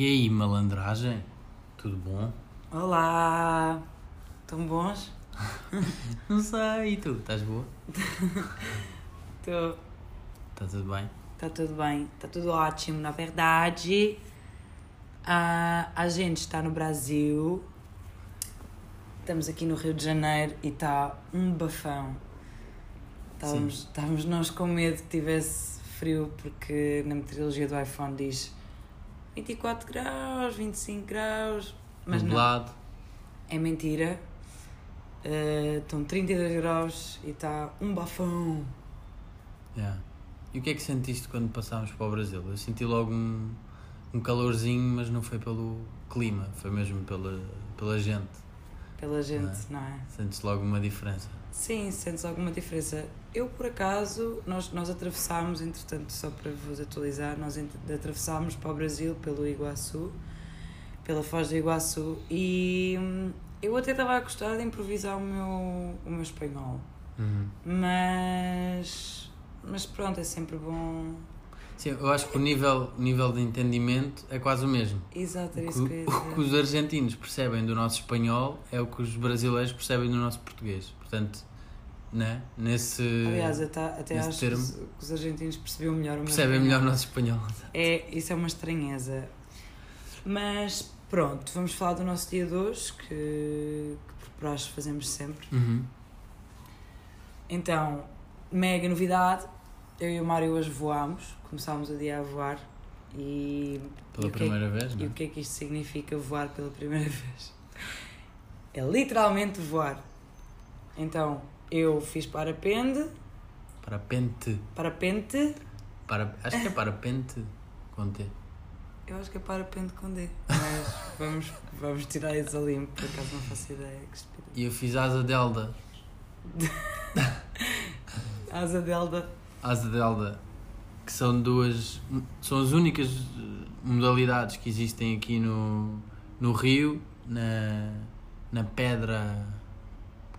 E aí, malandragem? Tudo bom? Olá! Estão bons? Não sei, e tu? Estás boa? Estou. Está tudo bem? Está tudo bem, está tudo ótimo. Na verdade, a, a gente está no Brasil, estamos aqui no Rio de Janeiro e está um bafão. Estávamos, estávamos nós com medo que tivesse frio, porque na meteorologia do iPhone diz 24 graus, 25 graus, mas não. Nublado. É mentira. Eh, estão 32 graus e está um bafão. Yeah. E o que é que sentiste quando passámos para o Brasil? Eu senti logo um, um calorzinho, mas não foi pelo clima, foi mesmo pela, pela gente. Pela gente, não é? Sentes logo uma diferença. Sim, sentes alguma diferença. Eu, por acaso, nós, nós atravessámos, entretanto, só para vos atualizar, nós atravessámos para o Brasil pelo Iguaçu, pela Foz do Iguaçu, e hum, eu até estava a gostar de improvisar o meu, o meu espanhol. Uhum. Mas, mas pronto, é sempre bom. Sim, eu acho que o nível, o nível de entendimento é quase o mesmo. Exato, que, isso que eu ia o que os argentinos percebem do nosso espanhol é o que os brasileiros percebem do nosso português. Portanto, né? nesse. Aliás, até, até nesse acho termo. que os, que os argentinos percebiam melhor o meu percebem espanhol. melhor o nosso espanhol. É, isso é uma estranheza. Mas pronto, vamos falar do nosso dia de hoje, que, que por praxe fazemos sempre. Uhum. Então, mega novidade, eu e o Mário hoje voámos, começámos o dia a voar e, Pela e que é- primeira vez, e não o que é que isto significa voar pela primeira vez? É literalmente voar. Então, eu fiz parapente, Parapente. parapente, Para, acho que é parapente com T. eu acho que é parapente com D, mas vamos, vamos tirar isso a limpo, por acaso não faço ideia. E eu fiz asa delta. Asa delta. Asa delta. Que são duas. São as únicas eh, modalidades que existem aqui no, no Rio, na, na Pedra.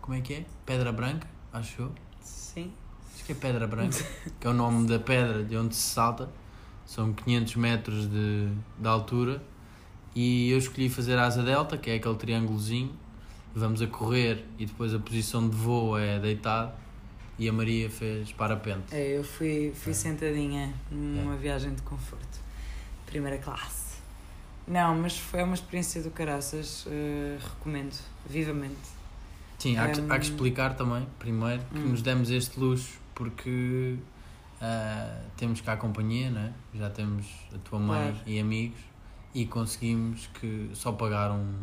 Como é que é? Pedra Branca, acho eu. Sim. Acho que é Pedra Branca, que é o nome da pedra de onde se salta. São 500 metros de, de altura. E eu escolhi fazer asa delta, que é aquele triângulozinho. Vamos a correr e depois a posição de voo é deitado. E a Maria fez parapente. É, eu fui, fui É. sentadinha numa viagem de conforto. Primeira classe. Não, mas foi uma experiência do caraças. eh, recomendo, vivamente. Sim, há, que, há que Hum. explicar também, primeiro, que Hum. nos demos este luxo porque ah, temos cá a companhia, né? já temos a tua mãe Claro. e amigos e conseguimos que só pagar um,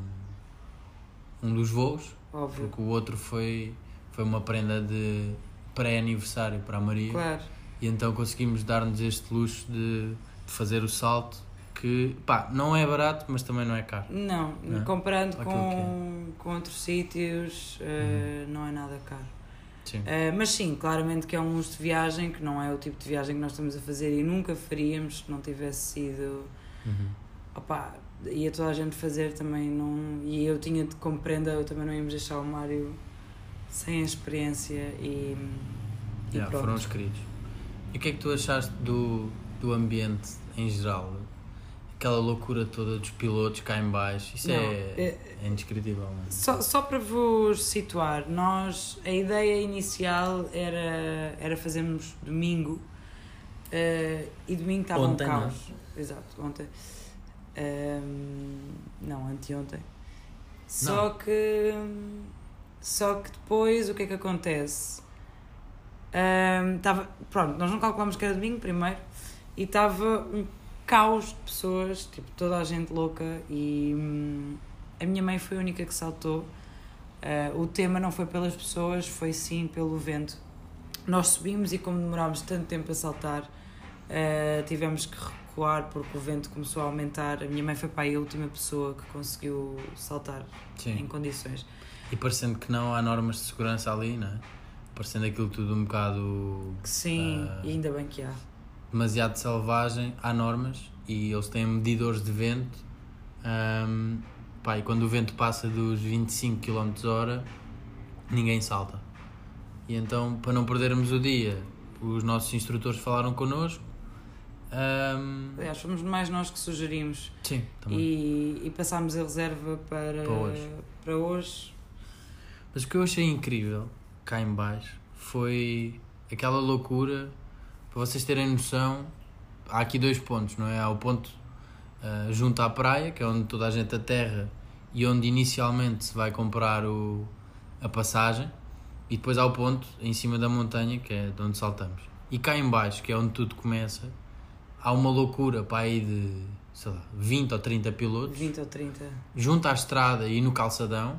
um dos voos, Óbvio. porque o outro foi, foi uma prenda de pré-aniversário para a Maria Claro. e então conseguimos dar-nos este luxo de, de fazer o salto que pá, não é barato, mas também não é caro. Não, Não é? comparando Aquilo com, com outros sítios, eh, não é nada caro. Sim. Eh, mas sim, claramente que é um luxo de viagem, que não é o tipo de viagem que nós estamos a fazer e nunca faríamos se não tivesse sido. Uhum. Opá, ia toda a gente fazer também, não, e eu tinha de compreender, eu também não íamos deixar o Mário sem a experiência e, e Yeah, foram os queridos. E o que é que tu achaste do, do ambiente em geral? Aquela loucura toda dos pilotos cá em baixo, isso Não, é, é- é indescritível. Não é? Só, só para vos situar, nós, a ideia inicial era, era fazermos domingo eh, e domingo estava Ontem, um não é? caos. Exato, ontem. Ahm, não, anteontem. Só que só que depois o que é que acontece? Ahm, tava, pronto, nós não calculamos que era domingo primeiro e estava um caos de pessoas, tipo toda a gente louca e hum, a minha mãe foi a única que saltou. Ah, o tema não foi pelas pessoas, foi sim pelo vento. Nós subimos e como demorámos tanto tempo a saltar, ah, tivemos que recuar porque o vento começou a aumentar. A minha mãe foi para aí a última pessoa que conseguiu saltar em Sim. condições. E parecendo que não há normas de segurança ali, não é? Parecendo aquilo tudo um bocado Sim, Ah. e ainda bem que há. Demasiado selvagem, há normas e eles têm medidores de vento. Ahm, pá, e quando o vento passa dos 25 km hora, ninguém salta. E então, para não perdermos o dia, os nossos instrutores falaram connosco Ahm, Aliás, fomos mais nós que sugerimos sim, também. e, e passámos a reserva para, Para hoje. para hoje. Mas o que eu achei incrível cá em baixo foi aquela loucura, para vocês terem noção, há aqui dois pontos, não é? Há o ponto ah, junto à praia, que é onde toda a gente aterra e onde inicialmente se vai comprar o, a passagem, e depois há o ponto em cima da montanha, que é de onde saltamos. E cá em baixo, que é onde tudo começa, há uma loucura para aí de, sei lá, 20 ou 30 pilotos 20 ou 30. junto à estrada e no calçadão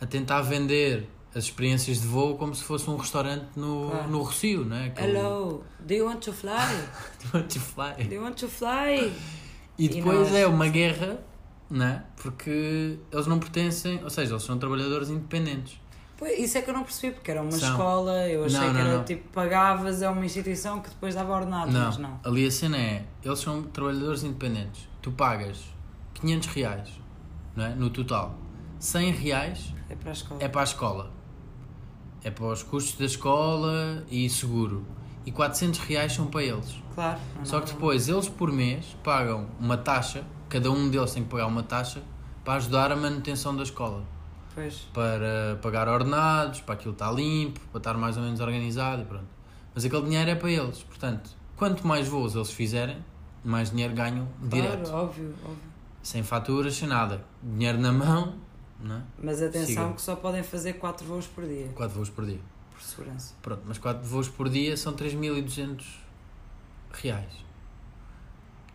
a tentar vender as experiências de voo como se fosse um restaurante no, Claro. no Rocio, não é? Aquele- Hello, do you want to fly? Do you want to fly? Do you want to fly? E E depois nós? é uma guerra, não é? Porque eles não pertencem, ou seja, eles são trabalhadores independentes. Pois, isso é que eu não percebi, porque era uma São. escola, eu achei Não, que não, era não. tipo, pagavas a uma instituição que depois dava ordenado, não, mas não. ali a cena é, eles são trabalhadores independentes. Tu pagas 500 reais, não é? No total. 100 reais É para a escola. é para a escola. É para os custos da escola e seguro. E 400 reais são para eles. Claro. não, Só que depois eles por mês pagam uma taxa, cada um deles tem que pagar uma taxa para ajudar a manutenção da escola. Pois, Para pagar ordenados, para aquilo estar limpo, para estar mais ou menos organizado e pronto. Mas aquele dinheiro é para eles. Portanto, quanto mais voos eles fizerem, mais dinheiro ganham direto. claro, óbvio, óbvio. Sem faturas, sem nada. Dinheiro na mão, não é? Mas atenção Siga. que só podem fazer 4 voos por dia, 4 voos por dia. por segurança. Pronto, mas 4 voos por dia são 3.200 reais.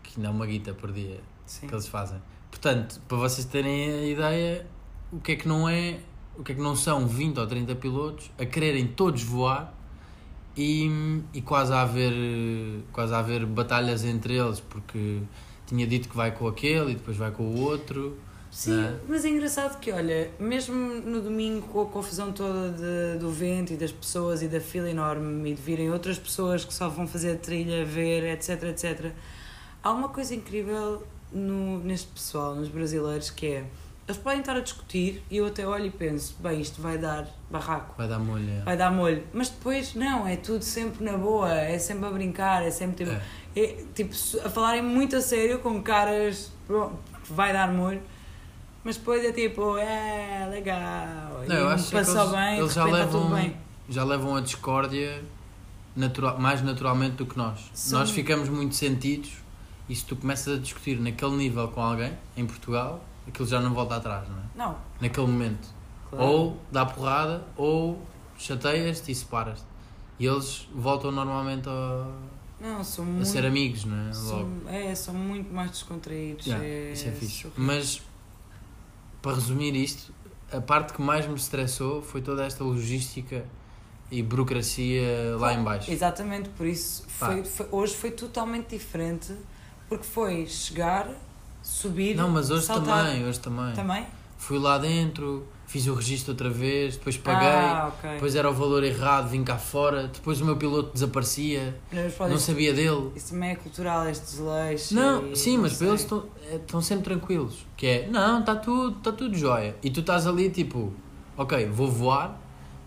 Que não é uma guita por dia Sim. que eles fazem. Portanto, para vocês terem a ideia, o que é que não é, o que é que não são 20 ou 30 pilotos a quererem todos voar e, e quase, a haver, quase a haver batalhas entre eles, porque tinha dito que vai com aquele e depois vai com o outro. Sim, é? mas é engraçado que, olha, mesmo no domingo com a confusão toda de- do vento e das pessoas e da fila enorme e de virem outras pessoas que só vão fazer a trilha, ver, etc, etc, há uma coisa incrível no, neste pessoal, nos brasileiros, que é, eles podem estar a discutir e eu até olho e penso, bem, isto vai dar barraco, Vai dar molho. vai dar molho, mas depois não, é tudo sempre na boa, é sempre a brincar, é sempre tipo, É. é, tipo, a falarem muito a sério, com caras, bom, vai dar molho, mas depois é tipo, é legal, Não, eu acho que passou eles- bem, eles já tudo levam- bem. já levam a discórdia natural, mais naturalmente do que nós. São- Nós ficamos muito sentidos e se tu começas a discutir naquele nível com alguém, em Portugal, aquilo já não volta atrás, não é? Não, Naquele momento. claro. Ou dá porrada, ou chateias-te e separas-te. E eles voltam normalmente a, não, são a muito, ser amigos, não é? Logo. são, é, são muito mais descontraídos. Yeah, é, isso é fixe. Mas, para resumir isto, a parte que mais me estressou foi toda esta logística e burocracia lá em baixo. Exatamente, por isso foi, foi- hoje foi totalmente diferente, porque foi chegar, subir, Não, mas hoje saltar. também, hoje também. Também? Fui lá dentro, fiz o registro outra vez, depois paguei, Ah, ok. depois era o valor errado, vim cá fora, depois o meu piloto desaparecia, não sabia dele. Isso também é cultural, estes leis. Não, sim, não mas para sei. eles estão, estão sempre tranquilos. Que é, não, está tudo, está tudo jóia. E tu estás ali tipo, ok, vou voar,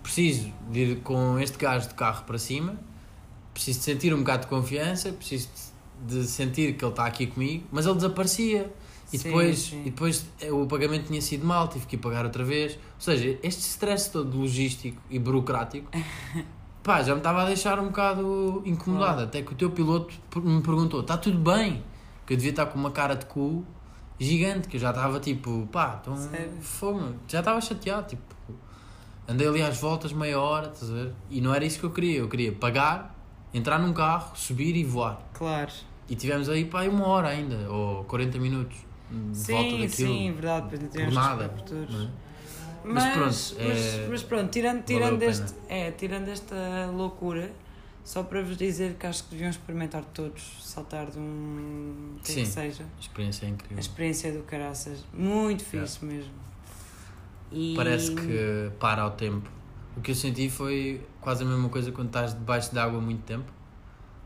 preciso de ir com este gajo de carro para cima, preciso de sentir um bocado de confiança, preciso de sentir que ele está aqui comigo, mas ele desaparecia. E Sim, depois, sim. e depois eh, o pagamento tinha sido mal, tive que ir pagar outra vez. Ou seja, este stress todo logístico e burocrático pá, já me estava a deixar um bocado incomodado. Claro. Até que o teu piloto me perguntou: está tudo bem? Que eu devia estar com uma cara de cu gigante, que eu já estava tipo, pá, então Sério? fogo, já estava chateado. Tipo, andei ali às voltas meia hora, estás a ver? E não era isso que eu queria. Eu queria pagar, entrar num carro, subir e voar. Claro. E tivemos aí pá, aí uma hora ainda, ou 40 minutos Sim, volta daquilo. sim, verdade. Depois por tivemos nada. coberturas. não é? Mas, Mas mas, pronto, é- mas pronto, tirando, tirando, a este, é, tirando esta loucura, só para vos dizer que acho que deviam experimentar todos saltar de um. que Sim. seja. A experiência é A incrível. experiência do caraças. Muito fixe mesmo. E... Parece que para ao tempo. O que eu senti foi quase a mesma coisa quando estás debaixo de água muito tempo,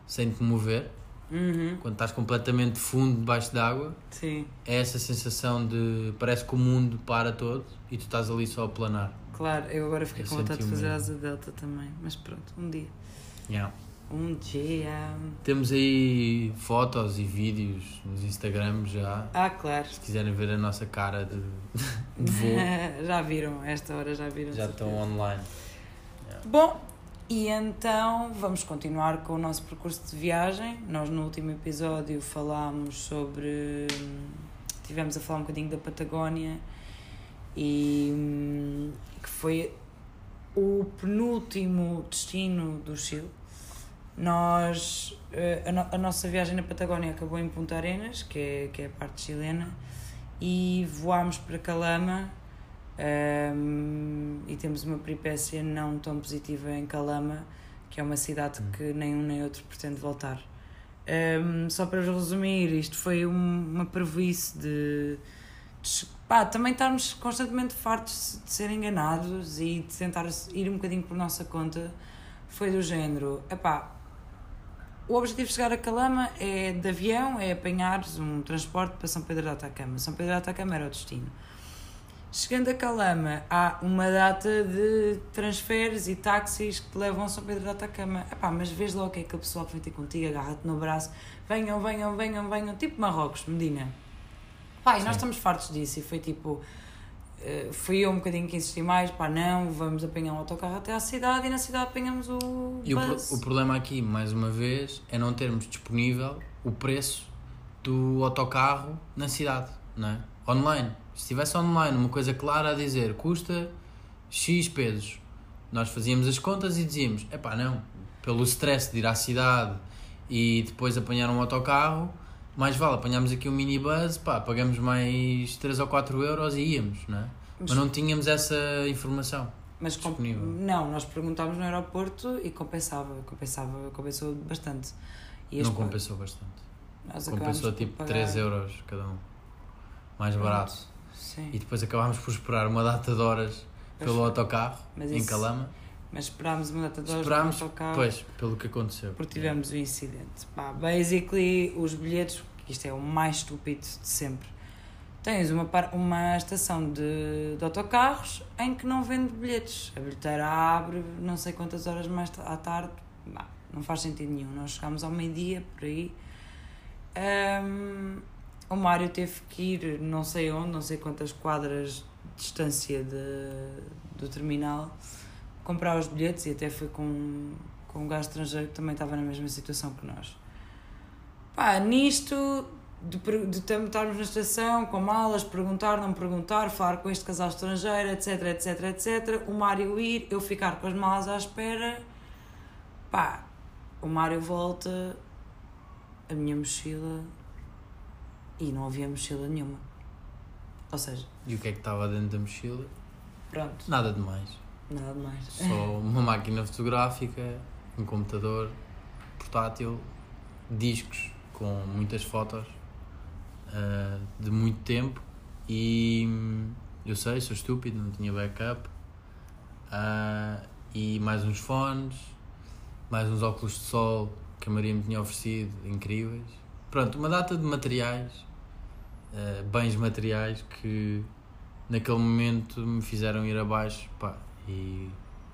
sem te mover. Uhum, Quando estás completamente fundo debaixo de água, sim, é essa sensação de parece que o mundo para todo e tu estás ali só a planar. claro. Eu agora fiquei Eu com vontade de fazer asa delta também. Mas pronto, um dia. Yeah. Um dia. Temos aí fotos e vídeos nos Instagrams já. Ah, claro. Se quiserem ver a nossa cara de, de voo, já viram, esta hora já viram. já estão online. Bom, e então vamos continuar com o nosso percurso de viagem. Nós no último episódio falámos sobre. Tivemos a falar um bocadinho da Patagónia e hum, que foi o penúltimo destino do Chile. Nós, eh, a, no- a nossa viagem na Patagónia acabou em Punta Arenas, que é, que é a parte chilena, e voámos para Calama hum, e temos uma peripécia não tão positiva em Calama, que é uma cidade que nem um nem outro pretende voltar. Hum, só para resumir, isto foi um- uma prejuízo de, de pá, também estarmos constantemente fartos de ser enganados e de tentar ir um bocadinho por nossa conta. Foi do género, epá, o objetivo de chegar a Calama é de avião, é apanhares um transporte para São Pedro de Atacama. São Pedro de Atacama era o destino. Chegando a Calama, há uma data de transferes e táxis que te levam a São Pedro de Atacama. Epá, mas vês logo que é aquele pessoal que vem ter contigo, agarra-te no braço, venham, venham, venham, venham, tipo Marrocos, Medina. Pá, e nós estamos fartos disso e foi tipo. eh, fui eu um bocadinho que insisti mais, pá, não, vamos apanhar um autocarro até à cidade e na cidade apanhamos o E o, pro- o problema aqui, mais uma vez, é não termos disponível o preço do autocarro na cidade, não é? Online. Se estivesse online, uma coisa clara a dizer custa X pesos, nós fazíamos as contas e dizíamos: epá, não, pelo stress de ir à cidade e depois apanhar um autocarro, mais vale apanharmos aqui um minibus, pá, pagamos mais 3 ou 4 euros e íamos, não é? Mas, não tínhamos essa informação. Mas disponível. não, nós perguntámos no aeroporto e compensava, compensava, compensou bastante. E não compensou bastante. nós Compensou tipo pagar- 3 euros cada um. Mais barato. Sim, E depois acabámos por esperar uma data de horas Pois pelo foi. autocarro Mas em isso- Calama. mas esperámos uma data de horas Esperámos, no autocarro pois, pelo que aconteceu. porque tivemos o incidente. Pá, basically, os bilhetes, que isto é o mais estúpido de sempre. Tens uma, uma estação de, de autocarros em que não vende bilhetes. A bilheteira abre não sei quantas horas mais à tarde. Bah, não faz sentido nenhum. Nós chegámos ao meio-dia, por aí. Ahm, o Mário teve que ir não sei onde, não sei quantas quadras de distância de, do terminal, comprar os bilhetes e até foi com, com um gajo estrangeiro que também estava na mesma situação que nós. Pá, nisto, de, de estarmos na estação, com malas, perguntar, não perguntar, falar com este casal estrangeiro, etc, etc, etc. O Mário ir, eu ficar com as malas à espera. Pá, o Mário volta, a minha mochila e não havia mochila nenhuma. Ou seja, E o que é que estava dentro da mochila? pronto, Nada demais. nada mais. Só uma máquina fotográfica, um computador portátil, discos com muitas fotos ah, de muito tempo e eu sei, sou estúpido, não tinha backup Ah, e mais uns fones, mais uns óculos de sol que a Maria me tinha oferecido, incríveis. Pronto, uma data de materiais, ah, bens materiais que naquele momento me fizeram ir abaixo, pá, e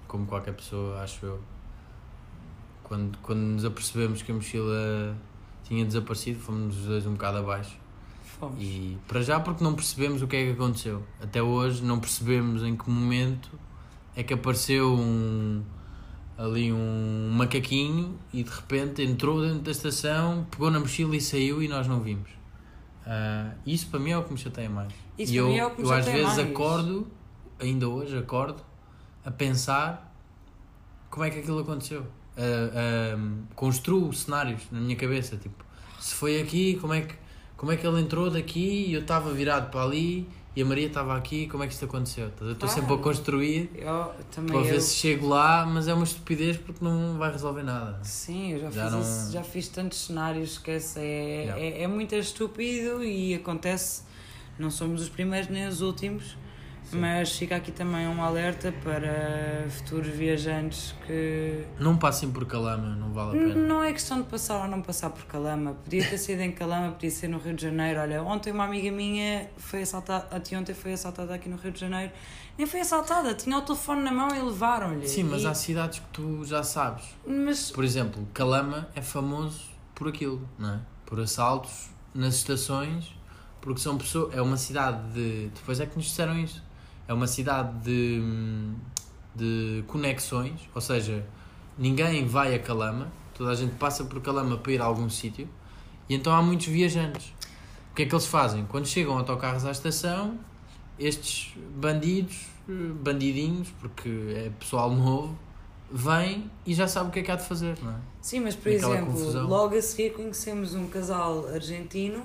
como qualquer pessoa, acho eu, quando, quando nos apercebemos que a mochila tinha desaparecido, fomos os dois um bocado abaixo. Fomos. E para já porque não percebemos o que é que aconteceu. Até hoje não percebemos em que momento é que apareceu um ali um macaquinho e de repente entrou dentro da estação, pegou na mochila e saiu e nós não vimos. Ah, isso para mim é o que me chateia mais. Isso e para eu, mim é o que me eu às vezes mais. acordo, ainda hoje acordo, a pensar como é que aquilo aconteceu. Ah, ah, construo cenários na minha cabeça, tipo, se foi aqui, como é que, como é que ele entrou daqui e eu estava virado para ali e a Maria estava aqui, como é que isto aconteceu? Ver? Estou Claro. sempre a construir Eu para eu, ver se chego lá, mas é uma estupidez porque não vai resolver nada. Sim, eu já, Já fiz não- isso, já fiz tantos cenários, esquece, é, é, é muito estúpido e acontece, não somos os primeiros nem os últimos. Mas fica aqui também um alerta para futuros viajantes que. Não passem por Calama, não vale a pena. Não é questão de passar ou não passar por Calama. Podia ter sido em Calama, podia ser no Rio de Janeiro. Olha, ontem uma amiga minha foi assaltada, ontem foi assaltada aqui no Rio de Janeiro. Nem foi assaltada, tinha o telefone na mão e levaram-lhe. Sim, mas e... há cidades que tu já sabes. Mas... Por exemplo, Calama é famoso por aquilo, não é? Por assaltos nas estações, porque são pessoas. É uma cidade de. Depois é que nos disseram isso. É uma cidade de, de conexões, ou seja, ninguém vai a Calama, toda a gente passa por Calama para ir a algum sítio, e então há muitos viajantes. O que é que eles fazem? Quando chegam autocarros à estação, estes bandidos, bandidinhos, porque é pessoal novo, vêm e já sabe o que é que há de fazer, não é? Sim, mas por exemplo, confusão. logo a seguir conhecemos um casal argentino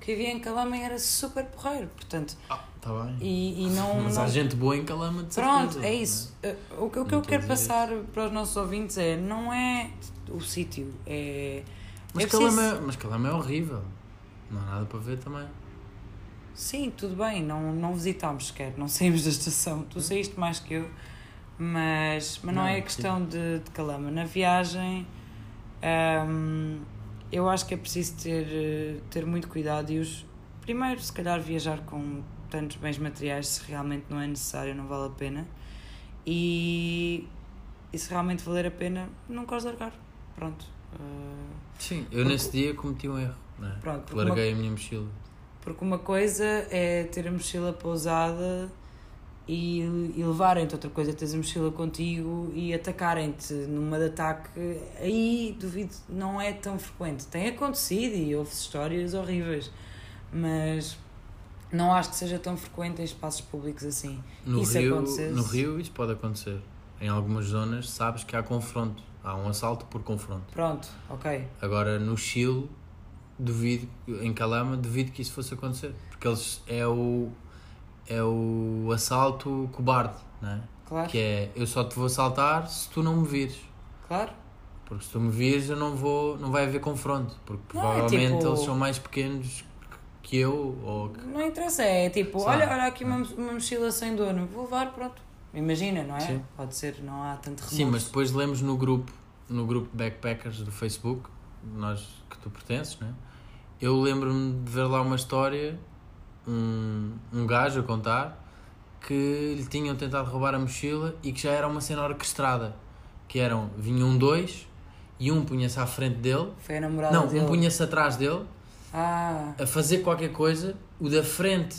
que vivia em Calama e era super porreiro, portanto... Ah, tá bem. E, e não, mas não... há gente boa em Calama, de Pronto, certeza, é isso. É? O que, o que eu quero passar isso. para os nossos ouvintes é, não é o sítio, é... Mas, é Calama, preciso... mas Calama é horrível. Não há nada para ver também. Sim, tudo bem, não, não visitámos sequer, não saímos da estação. Tu saíste mais que eu, mas, mas não, não é questão de, de calama. Na viagem, hum, eu acho que é preciso ter, ter muito cuidado e os. Primeiro, se calhar, viajar com tantos bens materiais se realmente não é necessário, não vale a pena. E, e se realmente valer a pena, nunca os largar. Pronto. Uh, Sim, eu nesse dia cometi um erro. Não é? Pronto, Larguei uma... a minha mochila. Porque uma coisa é ter a mochila pousada e, e levarem-te, outra coisa é teres a mochila contigo e atacarem-te numa de ataque. Aí duvido, não é tão frequente. Tem acontecido e houve histórias horríveis, mas não acho que seja tão frequente em espaços públicos assim. No, isso Rio, no Rio isso pode acontecer. Em algumas zonas sabes que há confronto. Há um assalto por confronto. Pronto, ok. Agora no Chile duvido, em Calama, duvido que isso fosse acontecer. Porque eles é o, é o assalto cobarde, não é? Claro. Que é, eu só te vou assaltar se tu não me vires. Claro. Porque se tu me vires, eu não vou, não vai haver confronto. Porque não, é provavelmente é tipo... eles são mais pequenos que eu. Ou que... Não interessa, é tipo, olha, olha aqui uma, uma mochila sem dono, vou levar, pronto. Imagina, não é? Sim. Pode ser, não há tanto remorso. Sim, mas depois lemos no grupo, no grupo Backpackers do Facebook, nós que tu pertences, né? eu lembro-me de ver lá uma história, um, um gajo a contar, que lhe tinham tentado roubar a mochila e que já era uma cena orquestrada. Que eram, vinham dois e um punha-se à frente dele. Foi a namorada Não, dele. um punha-se atrás dele ah. a fazer qualquer coisa, o da frente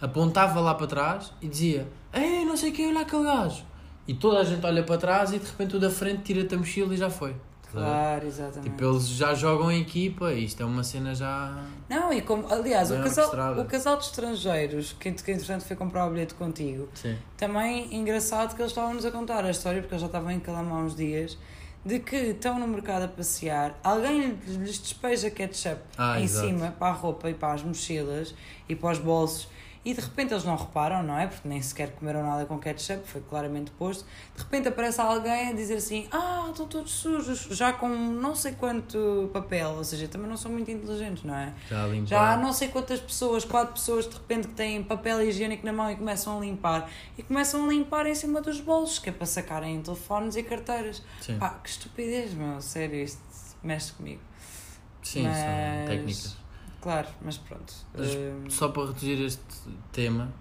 apontava lá para trás e dizia: Ei, não sei o que, olha aquele gajo. E toda a gente olha para trás e de repente o da frente tira-te a mochila e já foi. Claro, exatamente. Tipo, eles já jogam em equipa e isto é uma cena já. Não, e como, aliás, o casal, o casal de estrangeiros que, que entretanto foi comprar o bilhete contigo, Sim. também engraçado que eles estavam-nos a contar a história, porque eles já estavam em Calama há uns dias, de que estão no mercado a passear, alguém lhes despeja ketchup ah, em exato. cima para a roupa e para as mochilas e para os bolsos e de repente eles não reparam, não é? Porque nem sequer comeram nada com ketchup, foi claramente posto. De repente aparece alguém a dizer assim: Ah, estão todos sujos, já com não sei quanto papel, ou seja, também não são muito inteligentes, não é? Já, limpar. já há não sei quantas pessoas, quatro pessoas de repente que têm papel higiênico na mão e começam a limpar. E começam a limpar em cima dos bolsos, que é para sacarem telefones e carteiras. Sim. Pá, que estupidez, meu, sério, isto mexe comigo. Sim, Mas... são técnicas. Claro, mas pronto. Mas, uh... Só para reduzir este tema,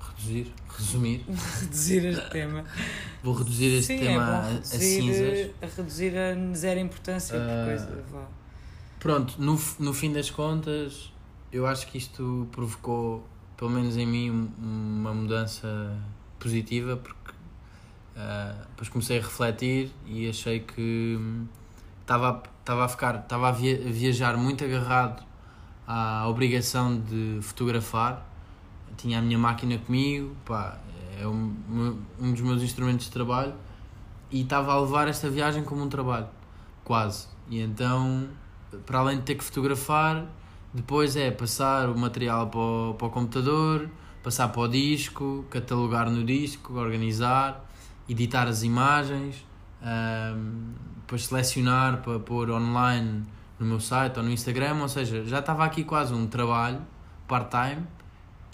reduzir, resumir. reduzir este tema. Vou reduzir este Sim, tema é reduzir, a, cinzas. A reduzir a zero importância uh... por ah, coisa. Vá. Pronto, no, no fim das contas, eu acho que isto provocou, pelo menos em mim, uma mudança positiva, porque uh, depois comecei a refletir e achei que estava, estava a ficar, estava a viajar muito agarrado à obrigação de fotografar. Tinha a minha máquina comigo, pá, é um, um dos meus instrumentos de trabalho e estava a levar esta viagem como um trabalho, quase. E então, para além de ter que fotografar, depois é passar o material para o, para o computador, passar para o disco, catalogar no disco, organizar, editar as imagens, um, depois selecionar para pôr online no meu site ou no Instagram, ou seja, já estava aqui quase um trabalho part-time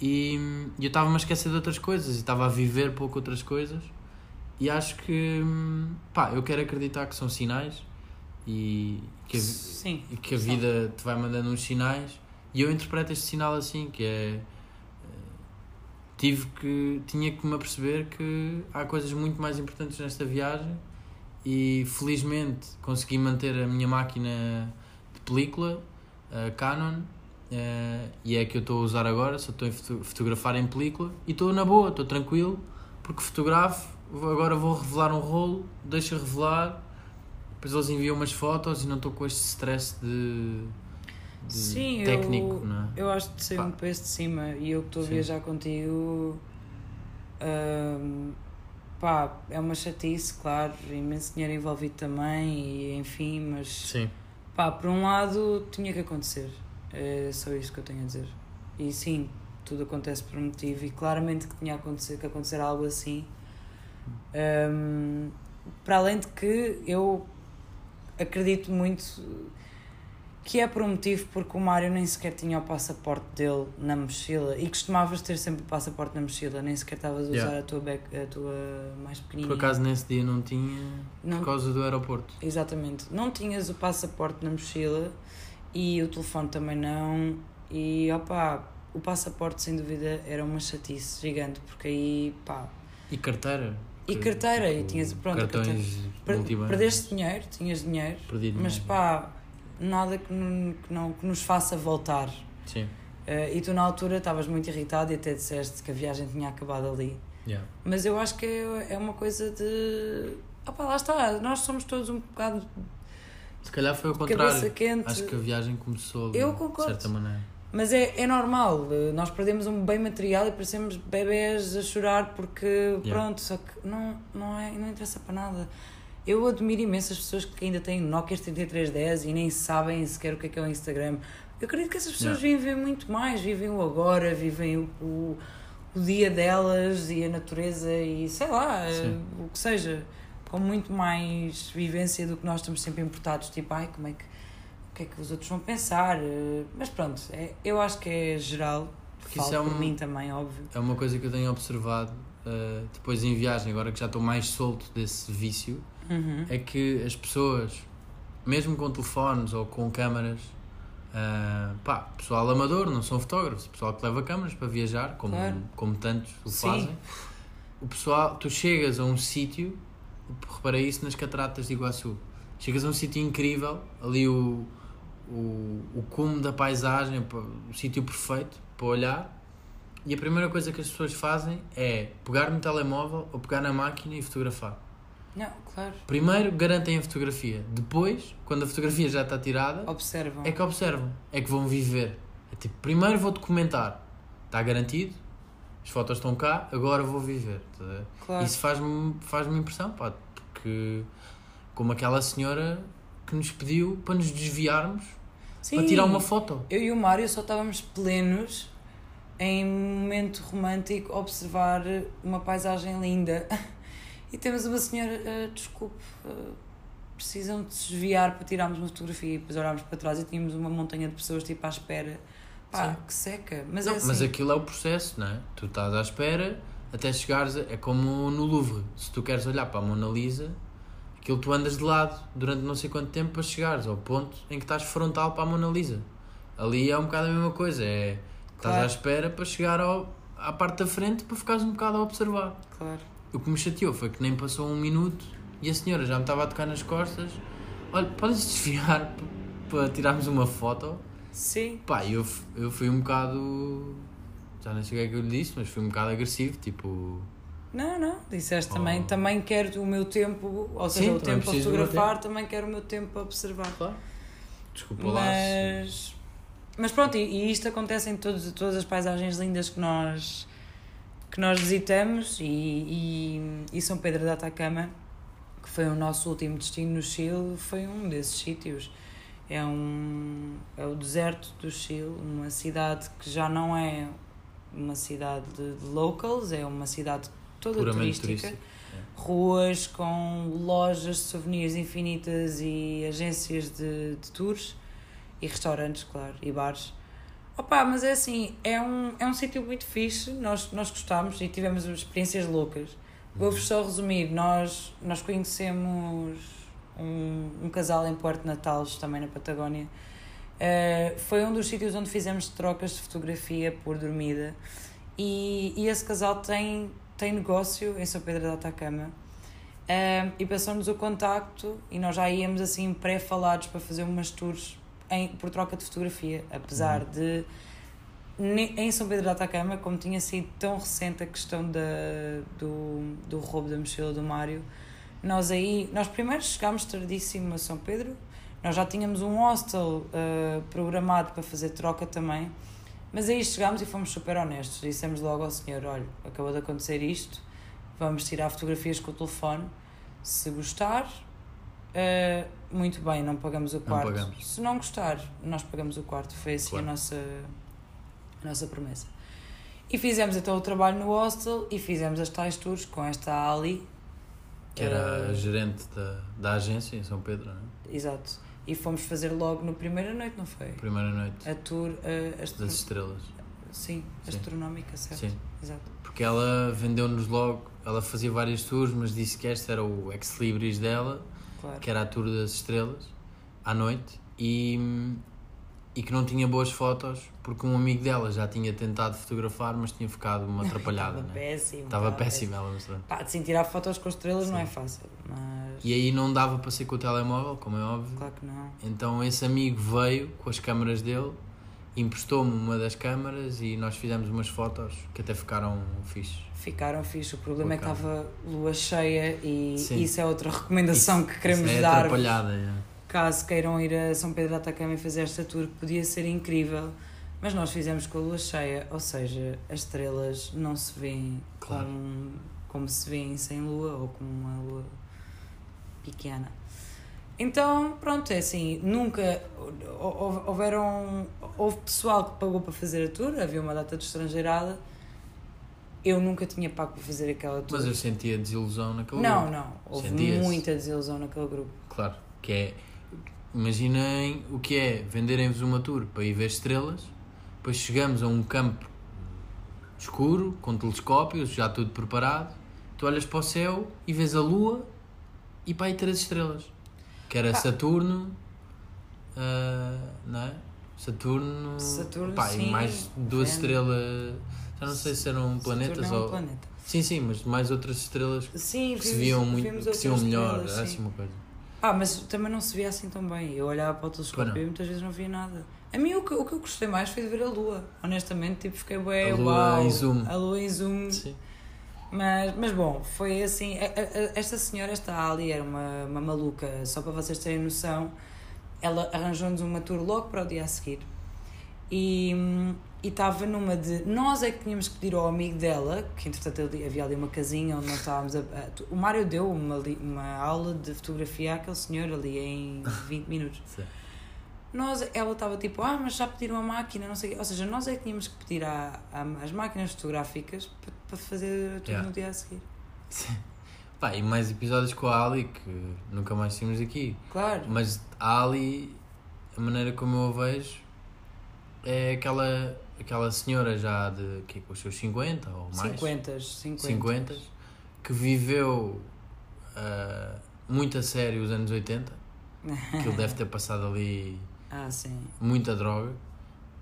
E, e eu estava-me a esquecer de outras coisas e estava a viver pouco outras coisas. E acho que, pá, eu quero acreditar que são sinais e que a, Sim. que a vida te vai mandando uns sinais. E eu interpreto este sinal assim, que é eh, tive que tinha que me aperceber que há coisas muito mais importantes nesta viagem e felizmente consegui manter a minha máquina película a Canon eh, e é a que eu estou a usar agora só estou a foto- fotografar em película e estou na boa, estou tranquilo porque fotografo agora vou revelar um rolo deixa revelar depois eles enviam umas fotos e não estou com este stress de, de Sim, técnico eu, não é? eu acho que sei Pá. um peso de cima e eu que estou a viajar contigo hum, pá, é uma chatice, claro, imenso dinheiro envolvido também e enfim, mas sim pá, por um lado tinha que acontecer. É só isto que eu tenho a dizer. E sim, tudo acontece por um motivo e claramente que tinha acontecer, que acontecer algo assim. Hum, para além de que eu acredito muito que é por um motivo porque o Mário nem sequer tinha o passaporte dele na mochila e costumavas ter sempre o passaporte na mochila, nem sequer estavas a usar Yeah. a tua, back, a tua mais pequenininha. por acaso nesse dia não tinha Não- por causa do aeroporto Exatamente. Não tinhas o passaporte na mochila e o telefone também não. E opá, o passaporte sem dúvida era uma chatice gigante, porque aí pá. e carteira E carteira, e tipo, tinhas pronto, cartões carteira. Per- multibanco. Perdeste dinheiro, tinhas dinheiro, Perdi mas dinheiro. pá, nada que não, que não que nos faça voltar. sim Eh, e tu na altura estavas muito irritado e até disseste que a viagem tinha acabado ali. yeah. Mas eu acho que é, é uma coisa de. Opá, lá está, nós somos todos um bocado se calhar foi o de contrário quente. acho que a viagem começou ali, Eu de concordo. certa maneira Mas é, é normal, eh, nós perdemos um bem material e parecemos bebés a chorar porque pronto, só que não, não, é, não interessa para nada. Eu admiro imenso as pessoas que ainda têm Nokia 3310 e nem sabem sequer o que é que é o Instagram. Eu acredito que essas pessoas vivem muito mais, vivem o agora, vivem o, o, o dia delas e a natureza e sei lá, eh, Sim. o que seja, com muito mais vivência do que nós estamos sempre importados, tipo, ai, como é que o que é que os outros vão pensar, eh, mas pronto, é, eu acho que é geral, Porque falo isso é por um- mim também, óbvio. é uma coisa que eu tenho observado uh, depois em viagem agora que já estou mais solto desse vício Uhum. é que as pessoas mesmo com telefones ou com câmaras uh, pá, pessoal amador, não são fotógrafos pessoal que leva câmaras para viajar como, Claro. como tantos o Sim. fazem o pessoal, tu chegas a um sítio reparei isso nas cataratas de Iguaçu chegas a um sítio incrível ali o, o, o cume da paisagem o sítio perfeito para olhar e a primeira coisa que as pessoas fazem é pegar no telemóvel ou pegar na máquina e fotografar Não, claro, Primeiro garantem a fotografia, depois, quando a fotografia já está tirada, observam. é que observam, é que vão viver. É tipo, primeiro vou documentar, está garantido, as fotos estão cá, agora vou viver. tá claro. Isso faz-me faz impressão, pá, porque como aquela senhora que nos pediu para nos desviarmos Sim, para tirar uma foto. eu e o Mário só estávamos plenos em um momento romântico a observar uma paisagem linda. E temos uma senhora, "Ah, desculpe, ah, precisam de desviar para tirarmos uma fotografia. E depois olhámos para trás e tínhamos uma montanha de pessoas tipo à espera. Pá, Sim. que seca. Mas Não, é assim. Mas aquilo é o processo, não é? Tu estás à espera até chegares. A, é como no Louvre. Se tu queres olhar para a Mona Lisa, aquilo tu andas de lado durante não sei quanto tempo para chegares ao ponto em que estás frontal para a Mona Lisa. Ali é um bocado a mesma coisa. É, estás Claro. à espera para chegar ao, à parte da frente para ficares um bocado a observar. Claro. O que me chateou foi que nem passou um minuto e a senhora já me estava a tocar nas costas. Olha, podes desfiar p- para tirarmos uma foto? Sim. Pá, eu, eu fui um bocado. Já não sei o que é que eu lhe disse, mas fui um bocado agressivo. Tipo, Não, não. Disseste Oh. também, também quero o meu tempo, ou seja, Sim, o tempo a preciso do meu fotografar, também quero o meu tempo a observar. claro. Desculpa lá. se- Mas, mas pronto, e, e isto acontece em todos, todas as paisagens lindas que nós, que nós visitamos e, e, e São Pedro da Atacama, que foi o nosso último destino no Chile, foi um desses sítios. É, um, é o deserto do Chile, uma cidade que já não é uma cidade de, locals, é uma cidade toda Puramente turística turístico. ruas com lojas de souvenirs infinitas e agências de, de tours e restaurantes, claro, e bares. Opa, mas é assim, é um, é um sítio muito fixe, nós, nós gostámos e tivemos experiências loucas. Vou-vos só resumir, nós, nós conhecemos um, um casal em Porto Natal, também na Patagónia. Uh, foi um dos sítios onde fizemos trocas de fotografia por dormida e, e esse casal tem, tem negócio em São Pedro da Atacama uh, e passou-nos o contacto e nós já íamos assim pré-falados para fazer umas tours em, por troca de fotografia, apesar uhum. de em São Pedro da Atacama, como tinha sido tão recente a questão da, do, do roubo da mochila do Mário, nós aí, nós primeiro chegámos tardíssimo a São Pedro, nós já tínhamos um hostel uh, programado para fazer troca também, mas aí chegámos e fomos super honestos, dissemos logo ao senhor, olha, acabou de acontecer isto, vamos tirar fotografias com o telefone, se gostar, uh, muito bem, não pagamos o quarto. Não se não gostar, nós pagamos o quarto, foi assim claro. a nossa nossa promessa. E fizemos então o trabalho no hostel e fizemos as tais tours com esta Ali. Que era uh, a gerente da, da agência em São Pedro, não é? Exato. E fomos fazer logo no primeira noite, não foi? Primeira noite. A tour. Astro... Das estrelas. Sim, Sim, astronómica, certo? Sim. Exato. Porque ela vendeu-nos logo, ela fazia várias tours, mas disse que esta era o ex-libris dela, claro. que era a tour das estrelas, à noite. E, e que não tinha boas fotos porque um amigo dela já tinha tentado fotografar, mas tinha ficado uma atrapalhada. Estava né? péssimo. Estava péssimo ela, mas Pá, sim, tirar fotos com estrelas Sim. não é fácil. Mas... E aí não dava para ser com o telemóvel, como é óbvio. Claro que não. Então esse amigo veio com as câmaras dele, emprestou-me uma das câmaras e nós fizemos umas fotos que até ficaram fixe. Ficaram fixe. O problema é que estava lua cheia e Sim. isso é outra recomendação isso, que queremos isso é dar. Atrapalhada, é caso queiram ir a São Pedro da Atacama e fazer esta tour, que podia ser incrível, mas nós fizemos com a lua cheia, ou seja, as estrelas não se veem claro. como, como se vêem sem lua ou com uma lua pequena. Então, pronto, é assim, nunca houveram, houve pessoal que pagou para fazer a tour, havia uma data de estrangeirada, eu nunca tinha pago para fazer aquela tour. Mas eu sentia desilusão naquele não, grupo. Não, não, houve Sentias? muita desilusão naquele grupo. Claro, que é Imaginem o que é venderem-vos uma tour para ir ver estrelas, depois chegamos a um campo escuro, com telescópios, já tudo preparado. Tu olhas para o céu e vês a lua e para aí três estrelas. Que era. Saturno, uh, não é? Saturno, Saturno pá, sim, e mais duas estrelas. Já não sei se eram planetas Saturno ou. É um planeta. Sim, sim, mas mais outras estrelas sim, que se viam muito, que se viam melhor, era assim uma coisa. Ah, mas também não se via assim tão bem. Eu olhava para o telescópio e muitas vezes não via nada. A mim o que, o que eu gostei mais foi de ver a lua. Honestamente, tipo, fiquei bem. A lua uau, em zoom. A lua em zoom. Sim. Mas, mas bom, foi assim. A, a, esta senhora, esta Ali, era uma, uma maluca, só para vocês terem noção. Ela arranjou-nos uma tour logo para o dia a seguir. E, e estava numa de. Nós é que tínhamos que pedir ao amigo dela, que entretanto havia ali uma casinha onde nós estávamos a. a o Mário deu uma, uma aula de fotografia àquele senhor ali em 20 minutos. Sim. Nós, ela estava tipo, ah, mas já pediram a máquina, não sei Ou seja, nós é que tínhamos que pedir as máquinas fotográficas para, para fazer tudo yeah. no dia a seguir. Sim. Pá, e mais episódios com a Ali que nunca mais tínhamos aqui. Claro. Mas a Ali, a maneira como eu a vejo, é aquela aquela senhora já de que, com os seus 50 ou mais? 50, 50. 50 que viveu uh, muito a sério os anos 80 que ele deve ter passado ali ah, muita droga.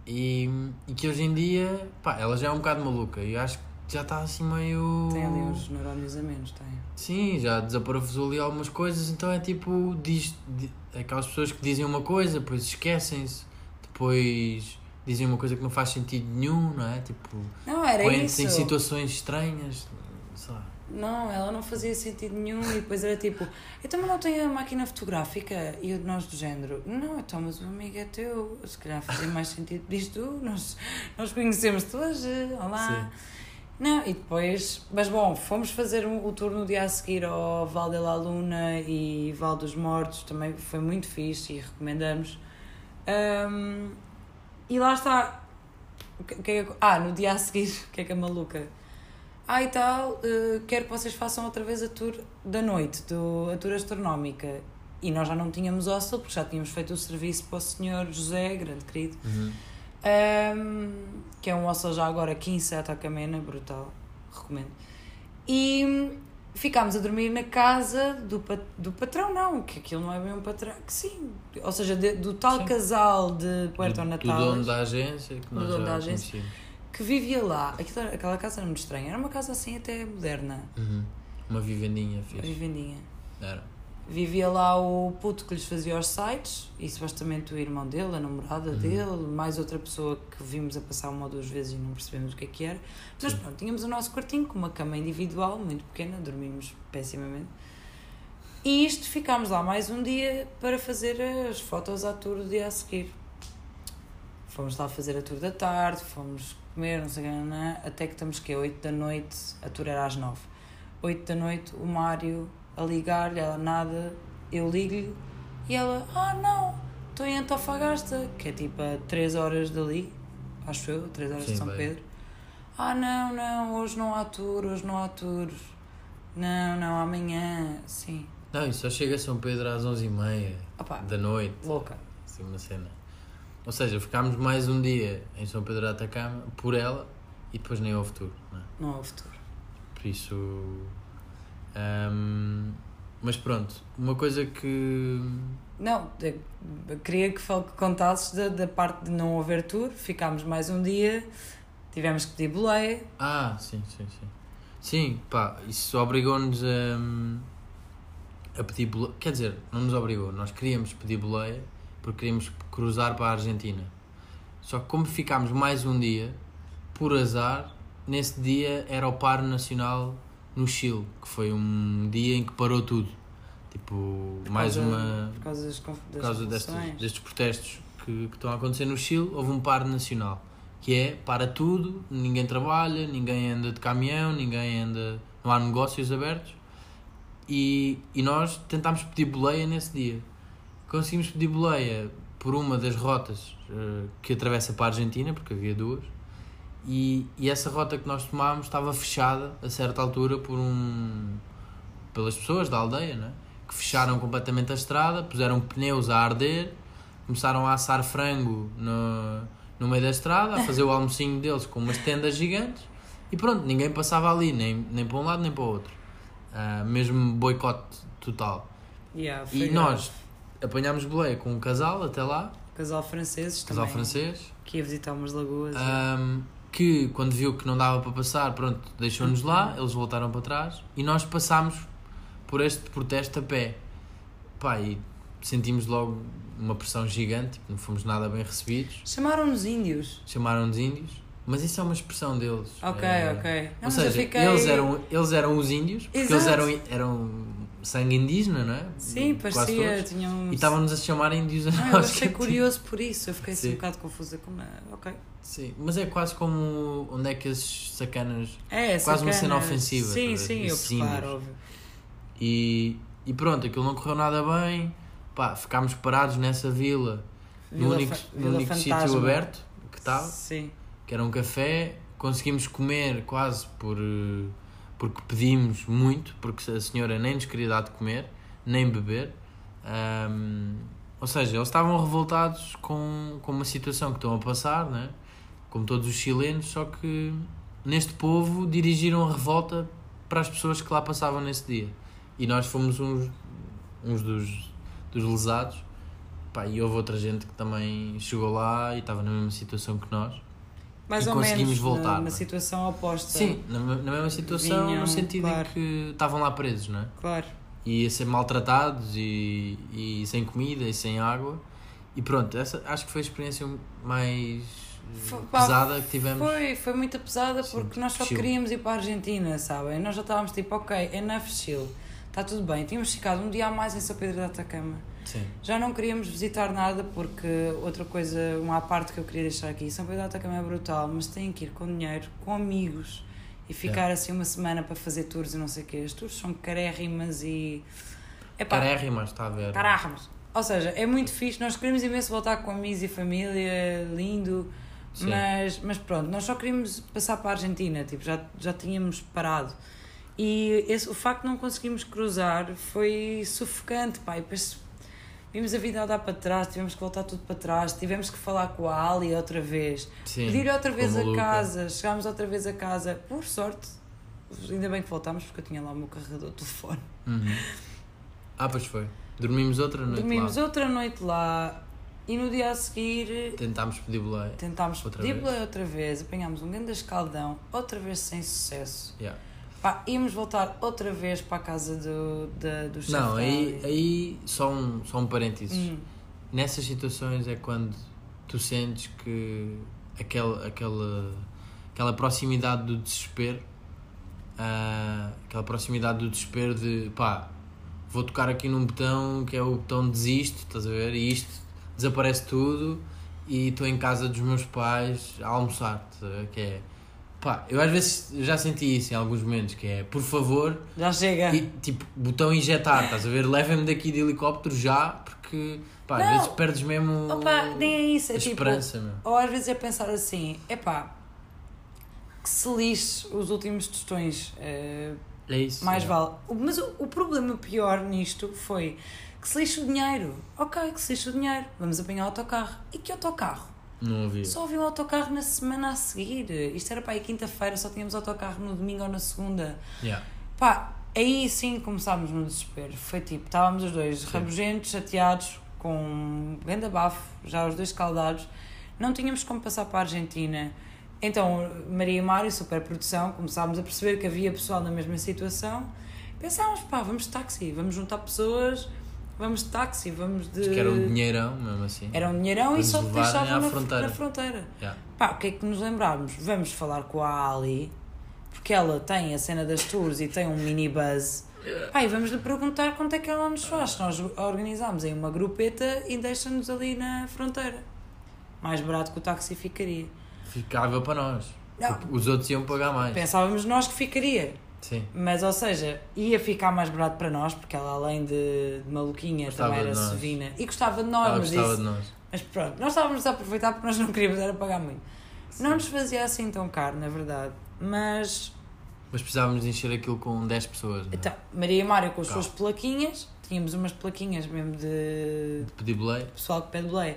E, e que hoje em dia pá, ela já é um bocado maluca. E acho que já está assim meio tem ali uns neurónios a menos tem. Sim, já desaparafusou ali algumas coisas. Então é tipo diz, diz, aquelas pessoas que dizem uma coisa depois esquecem-se. Depois dizem uma coisa que não faz sentido nenhum, não é? Tipo, não, era isso. em situações estranhas, sei lá. Não, ela não fazia sentido nenhum e depois era tipo, então mas não tem a máquina fotográfica e nós do género, não, então mas o amigo é teu, se calhar fazia mais sentido diz tu, nós, nós conhecemos-te hoje, olá. Sim. Não, e depois, mas bom, fomos fazer o tour no dia a seguir ao Val de la Luna e Val dos Mortos, também foi muito fixe e recomendamos. Um, e lá está. Que, é que, ah, no dia a seguir, o que é que é maluca? Ah, e tal, uh, quero que vocês façam outra vez a tour da noite, do, a tour astronómica. E nós já não tínhamos hostel, porque já tínhamos feito o serviço para o senhor José, grande querido. Uhum. Um, que é um hostel já agora 15 Atacamena, brutal, recomendo. E ficámos a dormir na casa do, do patrão, não, que aquilo não é bem um patrão, que sim, ou seja, de, do tal sim. casal de Puerto do, Natal. Do dono da agência, que nós já da agência, que vivia lá. Aquilo, aquela casa era muito estranha, era uma casa assim até moderna. Uhum. Uma vivendinha, fixe. Uma vivendinha. Era. Vivia lá o puto que lhes fazia os sites e supostamente o irmão dele, a namorada uhum. dele, mais outra pessoa que vimos a passar uma ou duas vezes e não percebemos o que é que era. Mas Sim. pronto, tínhamos o nosso quartinho com uma cama individual, muito pequena, dormimos pessimamente. E isto ficámos lá mais um dia para fazer as fotos à tour do dia a seguir. Fomos lá fazer a tour da tarde, fomos comer, não sei o que, até que estamos que é 8 da noite, a tour era às 9. 8 da noite, o Mário a ligar-lhe, ela nada, eu ligo-lhe e ela, ah não, estou em Antofagasta, que é tipo a 3 horas dali, acho eu, 3 horas Sim, de São bem. Pedro. Ah não, não, hoje não há tour, hoje não há tour. Não, não, amanhã, sim. Não, e só chega a São Pedro às 11h30 da noite. Louca. Assim, uma cena. Ou seja, ficámos mais um dia em São Pedro da Atacama por ela e depois nem houve tour. Não, é? não houve tour. Por isso um, mas pronto, uma coisa que. Não, queria que, que contasses da, da parte de não haver tour, ficámos mais um dia, tivemos que pedir boleia. Ah, sim, sim, sim. Sim, pá, isso obrigou-nos a, a pedir boleia. Quer dizer, não nos obrigou, nós queríamos pedir boleia porque queríamos cruzar para a Argentina. Só que como ficámos mais um dia, por azar, nesse dia era o par nacional no Chile, que foi um dia em que parou tudo. Tipo, por mais causa, uma. Por causa, das, das por causa destes, destes protestos que, que estão a acontecer no Chile, houve um par nacional. Que é, para tudo, ninguém trabalha, ninguém anda de caminhão, ninguém anda. não há negócios abertos. E, e nós tentámos pedir boleia nesse dia. Conseguimos pedir boleia por uma das rotas uh, que atravessa para a Argentina, porque havia duas e, e essa rota que nós tomámos estava fechada a certa altura por um pelas pessoas da aldeia, né? que fecharam completamente a estrada, puseram pneus a arder, começaram a assar frango no, no meio da estrada, a fazer o almocinho deles com umas tendas gigantes e pronto, ninguém passava ali, nem, nem para um lado nem para o outro. Uh, mesmo boicote total. Yeah, e nós apanhámos boleia com um casal até lá. Casal francês casal também. francês. Que ia visitar umas lagoas. Um, que quando viu que não dava para passar, pronto, deixou-nos lá, eles voltaram para trás e nós passámos por este protesto a pé. Pá, e sentimos logo uma pressão gigante, tipo, não fomos nada bem recebidos. Chamaram-nos índios. Chamaram-nos índios, mas isso é uma expressão deles. Ok, é, ok. Não, ou seja, fiquei... eles, eram, eles eram os índios, porque Exato. eles eram, eram sangue indígena, não é? Sim, parecia, tinham... E estavam-nos a chamar índios a não, Eu achei curioso por isso, eu fiquei assim um bocado confusa com... Ok. Sim, mas é quase como onde é que esses sacanas. É, quase sacanas. uma cena ofensiva. Sim, sim, eu claro, óbvio. E, e pronto, aquilo não correu nada bem. Pá, ficámos parados nessa vila, vila no único, no único sítio aberto que estava, sim. Que era um café. Conseguimos comer quase por porque pedimos muito, porque a senhora nem nos queria dar de comer, nem beber. Um, ou seja, eles estavam revoltados com, com uma situação que estão a passar, né? como todos os chilenos, só que neste povo dirigiram a revolta para as pessoas que lá passavam nesse dia. E nós fomos uns, uns dos, dos lesados. Pá, e houve outra gente que também chegou lá e estava na mesma situação que nós. Mais e ou conseguimos menos voltar. Na, é? situação oposta. Sim, na, na mesma situação, Vinham, no sentido claro. em que estavam lá presos, não é? Claro. E a ser maltratados e, e sem comida e sem água. E pronto, essa acho que foi a experiência mais foi, pesada que tivemos. Foi, foi muito pesada porque Sim, nós só queríamos ir para a Argentina, sabem? Nós já estávamos tipo, ok, enough Chile, está tudo bem. Tínhamos ficado um dia a mais em São Pedro da Atacama. Sim. Já não queríamos visitar nada porque outra coisa, uma parte que eu queria deixar aqui, São Pedro da Atacama é brutal, mas têm que ir com dinheiro, com amigos e ficar assim uma semana para fazer tours e não sei o quê. As tours são carérrimas e. Epá, carérrimas, está a ver? Carérrimas. Ou seja, é muito fixe, nós queremos imenso voltar com amigos e família, lindo mas, mas pronto, nós só queríamos passar para a Argentina, tipo, já, já tínhamos parado. E esse, o facto de não conseguirmos cruzar foi sufocante, pá. E depois, vimos a vida a dar para trás, tivemos que voltar tudo para trás, tivemos que falar com a Ali outra vez, Sim, pedir outra vez a casa, chegámos outra vez a casa, por sorte, ainda bem que voltámos porque eu tinha lá o meu carregador de telefone. Uhum. Ah, pois foi. Dormimos outra noite Dormimos lá. outra noite lá e no dia a seguir Tentámos pedir boleia. tentámos Outra pedir boleia outra vez, apanhámos um grande escaldão, outra vez sem sucesso. Yeah. Pá, íamos voltar outra vez para a casa do, da, do chefe Não, aí, aí só, um, só um parênteses. Hum. Nessas situações é quando tu sentes que aquela, aquela, aquela proximidade do desespero, ah, aquela proximidade do desespero de pá, vou tocar aqui num botão que é o botão desisto, estás a ver? E isto desaparece tudo e estou em casa dos meus pais a almoçar? Que é pá, eu às vezes já senti isso em alguns momentos, que é por favor Já chega. e, tipo, botão injetar, estás a ver? Levem-me daqui de helicóptero já, porque pá, às Não. vezes perdes mesmo Opa, nem é isso, é a tipo. esperança, meu. Ou às vezes é pensar assim, epá, que se lixe os últimos tostões, eh, É isso. mais é. vale. Mas o, o problema pior nisto foi que se lixe o dinheiro. Ok, que se lixe o dinheiro, vamos apanhar o autocarro. E que autocarro? Não ouvi. Só havia um autocarro na semana a seguir. Isto era para aí quinta-feira, só tínhamos autocarro no domingo ou na segunda. Yeah. Pá, aí sim começámos no desespero. Foi tipo, estávamos os dois Sim. rabugentos, chateados, com um grande abafo, já os dois escaldados. Não tínhamos como passar para a Argentina. Então, Maria e Mário, super produção, começámos a perceber que havia pessoal na mesma situação. Pensámos, pá, vamos de táxi, vamos juntar pessoas, vamos de táxi, vamos de. Acho que era um dinheirão, mesmo assim. Era um dinheirão e só te deixavam na fronteira. na fronteira. Yeah. Pá, o que é que nos lembrámos? Vamos falar com a Ali, porque ela tem a cena das tours e tem um minibus. Pá, e vamos lhe perguntar quanto é que ela nos faz. Nós organizámos em uma grupeta e deixa-nos ali na fronteira. Mais barato que o táxi ficaria. Ficava para nós. Não. Os outros iam pagar mais. Pensávamos nós que ficaria. Sim. Mas, ou seja, ia ficar mais barato para nós, porque ela, além de, de maluquinha, Gostava também era sevina. E gostava de nós, Ela mas gostava isso- de nós. Mas pronto, nós estávamos a aproveitar porque nós não queríamos era pagar muito. Não nos fazia assim tão caro, na verdade. Mas, Mas precisávamos encher aquilo com 10 pessoas. Não é? então, Maria e Mário com as suas plaquinhas, tínhamos umas plaquinhas mesmo de De pedir boleia. pessoal que pede boleia,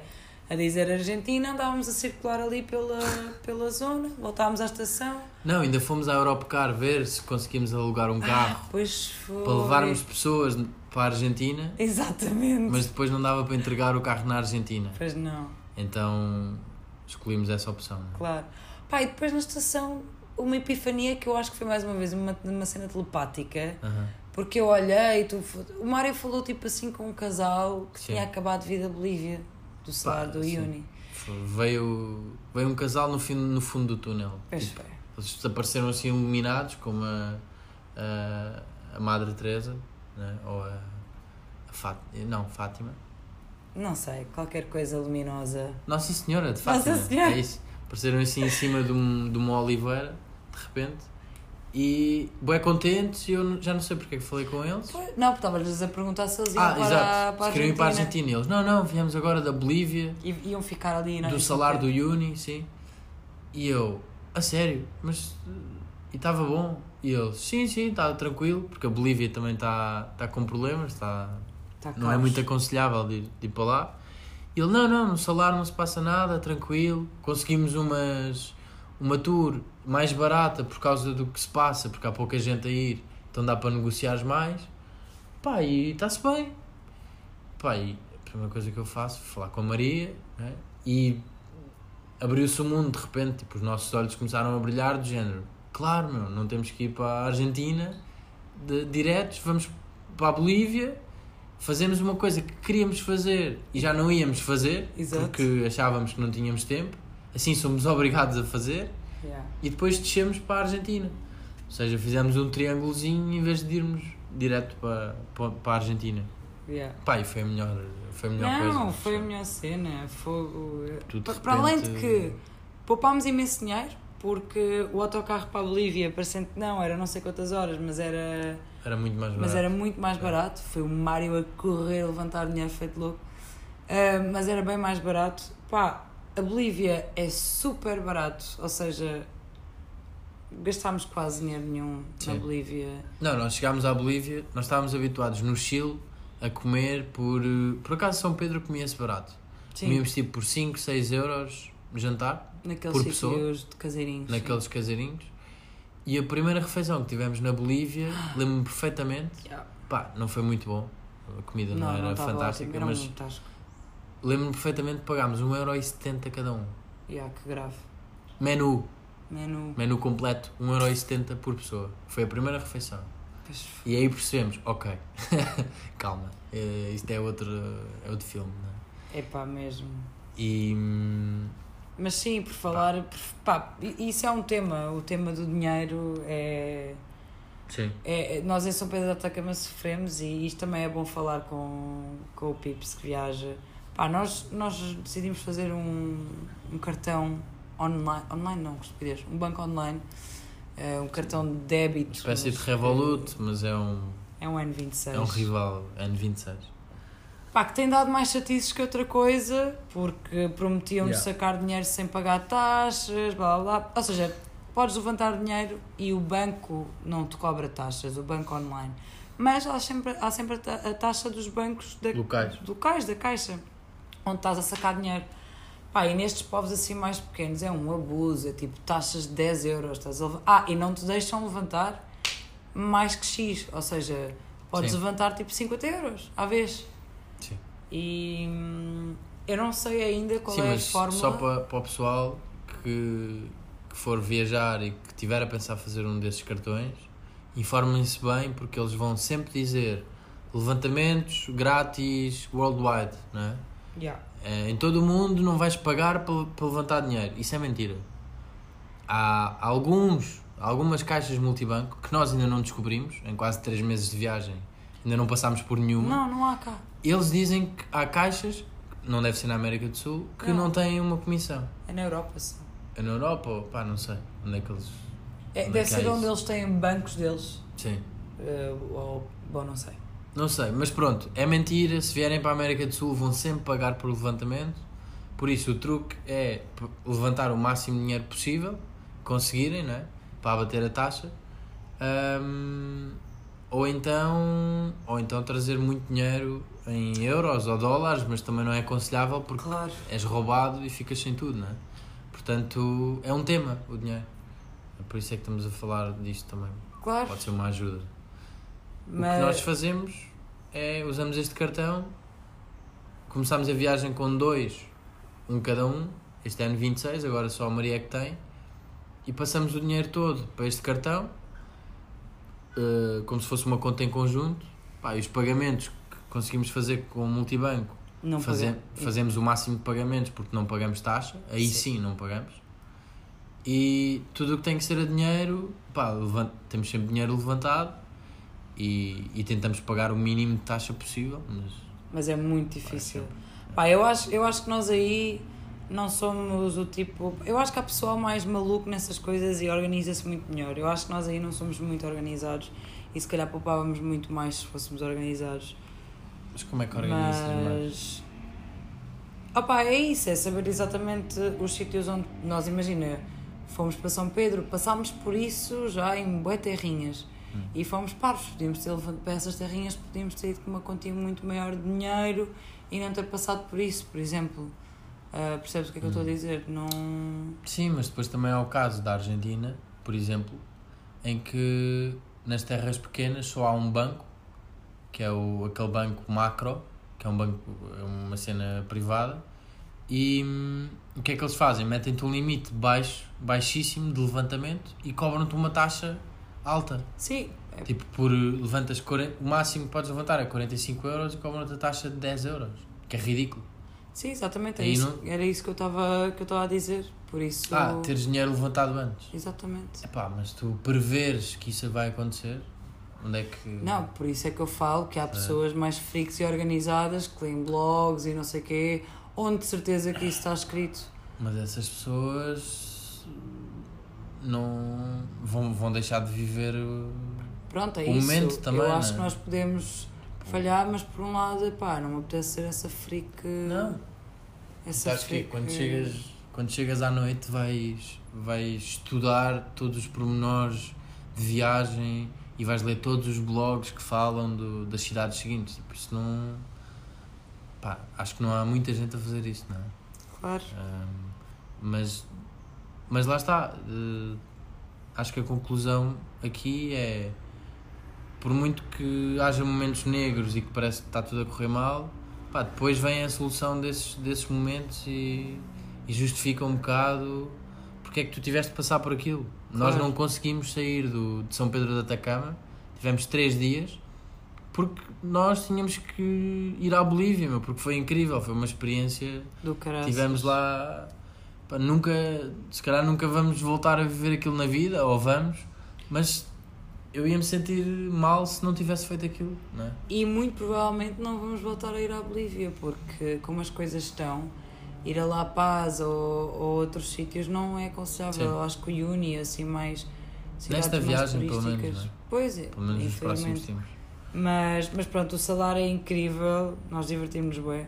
a dizer Argentina, andávamos a circular ali pela, pela zona, voltámos à estação, Não, ainda fomos à Europecar ver se conseguimos alugar um carro depois foi... para levarmos pessoas para a Argentina, Exatamente. mas depois não dava para entregar o carro na Argentina. Pois não, Então escolhimos essa opção. não claro. Pá, e depois na estação, uma epifania que eu acho que foi mais uma vez uma, uma cena telepática, Aham. Porque eu olhei, tu, o Mário falou tipo assim com um casal que Sim. tinha acabado de vir da Bolívia, do salário do sim. Uni. Veio, veio um casal no, fim, no fundo do túnel. Pois Tipo, foi. eles desapareceram assim iluminados, como a, a, a Madre Teresa, né? ou a, a Fát, não, Fátima. Não sei, qualquer coisa luminosa. Nossa Senhora de Nossa Fátima. Senhora. É isso. Apareceram assim em cima de, um, de uma oliveira, de repente. E bem contentes, e eu já não sei porque é que falei com eles. Não, porque estavas a perguntar se eles iam Ah, para, exato. para a Se queriam ir para a Argentina. Argentina. E eles, não, não, viemos agora da Bolívia, E iam ficar ali não do salário do Uni, sim. E eu, a sério, mas. E estava bom? E eles, sim, sim, está tranquilo, porque a Bolívia também está tá com problemas, está, Tá não é muito aconselhável de ir, de ir para lá. E ele, não, não, no salário não se passa nada, tranquilo. Conseguimos umas, uma tour mais barata por causa do que se passa, porque há pouca gente a ir, então dá para negociar mais. Pá, e está-se bem. Pá, e a primeira coisa que eu faço é falar com a Maria né? e abriu-se o mundo de repente, tipo, os nossos olhos começaram a brilhar do género. Claro, meu, não temos que ir para a Argentina de, diretos, vamos para a Bolívia, fazemos uma coisa que queríamos fazer e já não íamos fazer Exato. porque achávamos que não tínhamos tempo, assim somos obrigados a fazer Yeah. e depois descemos para a Argentina. Ou seja, fizemos um triângulozinho em vez de irmos direto para, para, para a Argentina. Yeah. E foi a melhor, foi a melhor coisa. Não, foi a melhor cena. Fogo. Tudo de Para além de que poupámos imenso dinheiro, porque o autocarro para a Bolívia, parecendo que não, era não sei quantas horas, mas era, Era muito mais barato. mas era muito mais É. barato. Foi o Mário a correr, a levantar dinheiro feito louco. Ah, mas era bem mais barato. Pá, a Bolívia é super barato, ou seja, gastámos quase dinheiro nenhum na Sim. Bolívia. Não, nós chegámos à Bolívia, nós estávamos habituados no Chile a comer por. eh, Por acaso São Pedro comia-se barato. Sim, Comíamos tipo por 5, 6 euros jantar, naqueles por pessoa, de caseirinhos. sim. naqueles caseirinhos. E a primeira refeição que tivemos na Bolívia, lembro-me perfeitamente, Yeah. pá, não foi muito bom. A comida não, era estava fantástica, ótimo, era mas um. Lembro-me perfeitamente que pagámos 1,70€ cada um. Yeah, que grave. Menu, Menu. menu completo, 1,70€ por pessoa. Foi a primeira refeição. Pois, E aí percebemos, ok, calma, eh, isto é outro, é outro filme, não é? É pá, mesmo. E. hum, Mas sim, por falar. pá, i- isso é um tema. O tema do dinheiro é. Sim. é nós em São Pedro da Atacama sofremos e isto também é bom falar com, com o Pips que viaja. Pá, nós, nós decidimos fazer um, um cartão online. Online não, estupidez. Um banco online. eh, um cartão de débito. Espécie de Revolut, mas é um, É um N26. é um rival N26. Pá, que tem dado mais chatices que outra coisa, porque prometiam-nos Yeah. sacar dinheiro sem pagar taxas, blá blá blá. Ou seja, podes levantar dinheiro e o banco não te cobra taxas, o banco online. Mas há sempre, há sempre a taxa dos bancos da, Locais. locais da caixa, onde estás a sacar dinheiro. Pá, e nestes povos assim mais pequenos é um abuso, é tipo taxas de 10 euros. Estás a... lev- Ah, e não te deixam levantar mais que X, ou seja, podes Sim. levantar tipo 50 euros à vez. Sim. E hum, eu não sei ainda qual Sim, é a fórmula. só para, para o pessoal que, que for viajar e que tiver a pensar fazer um desses cartões, informem-se bem porque eles vão sempre dizer levantamentos grátis worldwide, não é? Yeah. Eh, Em todo o mundo não vais pagar para, levantar dinheiro. Isso é mentira. Há alguns, algumas caixas multibanco que nós ainda não descobrimos, em quase 3 meses de viagem, ainda não passámos por nenhuma. Não, não há cá. Eles dizem que há caixas, não deve ser na América do Sul, que não, Não. têm uma comissão. É na Europa só. É na Europa, pá, não sei. Onde é que eles. É, é deve ser onde eles têm bancos deles. Sim. Eh, ou, bom, não sei. Não sei, mas pronto, é mentira. Se vierem para a América do Sul, vão sempre pagar por levantamento. Por isso, o truque é levantar o máximo de dinheiro possível, conseguirem, não é? Para abater a taxa. Ahm, ou então, ou então trazer muito dinheiro em euros ou dólares, mas também não é aconselhável porque Claro. és roubado e ficas sem tudo, não é? Portanto, é um tema o dinheiro. Por isso é que estamos a falar disto também. Claro. Pode ser uma ajuda. O que Mas nós fazemos é usamos este cartão, começámos a viagem com dois, um cada um, este ano 26, agora só a Maria é que tem, e passamos o dinheiro todo para este cartão, eh, como se fosse uma conta em conjunto, Pá, e os pagamentos que conseguimos fazer com o multibanco, não faze- fazemos o máximo de pagamentos porque não pagamos taxa, aí Sim. sim, não pagamos. E tudo o que tem que ser a dinheiro, pá, temos sempre dinheiro levantado e, e tentamos pagar o mínimo de taxa possível, mas Mas é muito difícil. Pá, eu acho, eu acho que nós aí não somos o tipo. Eu acho que há pessoal mais maluco nessas coisas e organiza-se muito melhor. Eu acho que nós aí não somos muito organizados e se calhar poupávamos muito mais se fôssemos organizados. Mas como é que organizas mais? Mas. Opá, é isso, é saber exatamente os sítios onde nós, imagina, fomos para São Pedro, passámos por isso já em bué terrinhas Hum. e fomos parvos, podíamos ter levado para essas terrinhas, podíamos ter ido com uma quantia muito maior de dinheiro e não ter passado por isso, por exemplo. Ah, percebes o que é que eu estou a Hum. dizer? Não. Sim, mas depois também há o caso da Argentina, por exemplo, em que nas terras pequenas só há um banco, que é o, aquele banco macro, que é um banco, é uma cena privada, e hum, o que é que eles fazem? Metem-te um limite baixo, baixíssimo de levantamento e cobram-te uma taxa alta. Sim, é- Tipo, por levantas 40, o máximo que podes levantar é 45 euros e cobram-te a taxa de 10 euros, que é ridículo. sim exatamente, é Aí isso, não- era isso que eu estava a dizer. Por isso. Ah, teres dinheiro levantado antes. Exatamente. Epá, mas tu preveres que isso vai acontecer, onde é que. Não, por isso é que eu falo que há pessoas mais freaks e organizadas que leem blogs e não sei o quê, onde de certeza que isso está escrito. Mas essas pessoas não vão, vão deixar de viver. Pronto, é O isso. momento também, eu acho né? que nós podemos falhar, mas por um lado, pá, não me apetece ser essa freak. Não. Essa Sabes que freak. quando chegas, quando chegas à noite vais, vais estudar todos os pormenores de viagem e vais ler todos os blogs que falam do, das cidades seguintes. Tipo, isso não. Pá, acho que não há muita gente a fazer isso, não é? Claro. Um, mas, mas lá está. Uh, acho que a conclusão aqui é. Por muito que haja momentos negros e que parece que está tudo a correr mal, pá, depois vem a solução desses, desses momentos e, e justifica um bocado porque é que tu tiveste de passar por aquilo. Nós Claro. não conseguimos sair do, de São Pedro da Atacama, tivemos três dias, porque nós tínhamos que ir à Bolívia, meu, porque foi incrível, foi uma experiência. Do. Tivemos lá, pá, nunca, se calhar nunca vamos voltar a viver aquilo na vida, ou vamos, mas eu ia me sentir mal se não tivesse feito aquilo, não é? E muito provavelmente não vamos voltar a ir à Bolívia, porque como as coisas estão, ir a La Paz ou, ou outros sítios não é aconselhável. Sim. Acho que o Uni, assim, mais. Nesta mais viagem, pelo menos, é? Pois é, Pelo menos nos próximos tempos. Mas, mas pronto, o salário é incrível, nós divertimos-nos bem,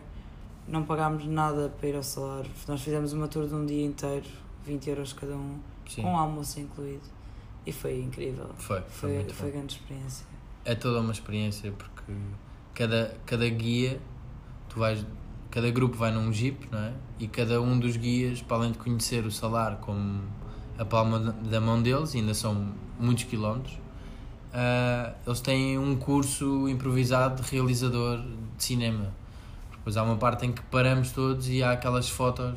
não pagámos nada para ir ao salário. Nós fizemos uma tour de um dia inteiro, 20 euros cada um, Sim, com almoço incluído. E foi incrível. foi, foi, Foi, foi grande experiência. é toda uma experiência porque cada, cada guia tu vais cada grupo vai num jeep não é e cada um dos guias para além de conhecer o salar como a palma da- mão deles ainda são muitos quilómetros ah, eles têm um curso improvisado de realizador de cinema depois há uma parte em que paramos todos e há aquelas fotos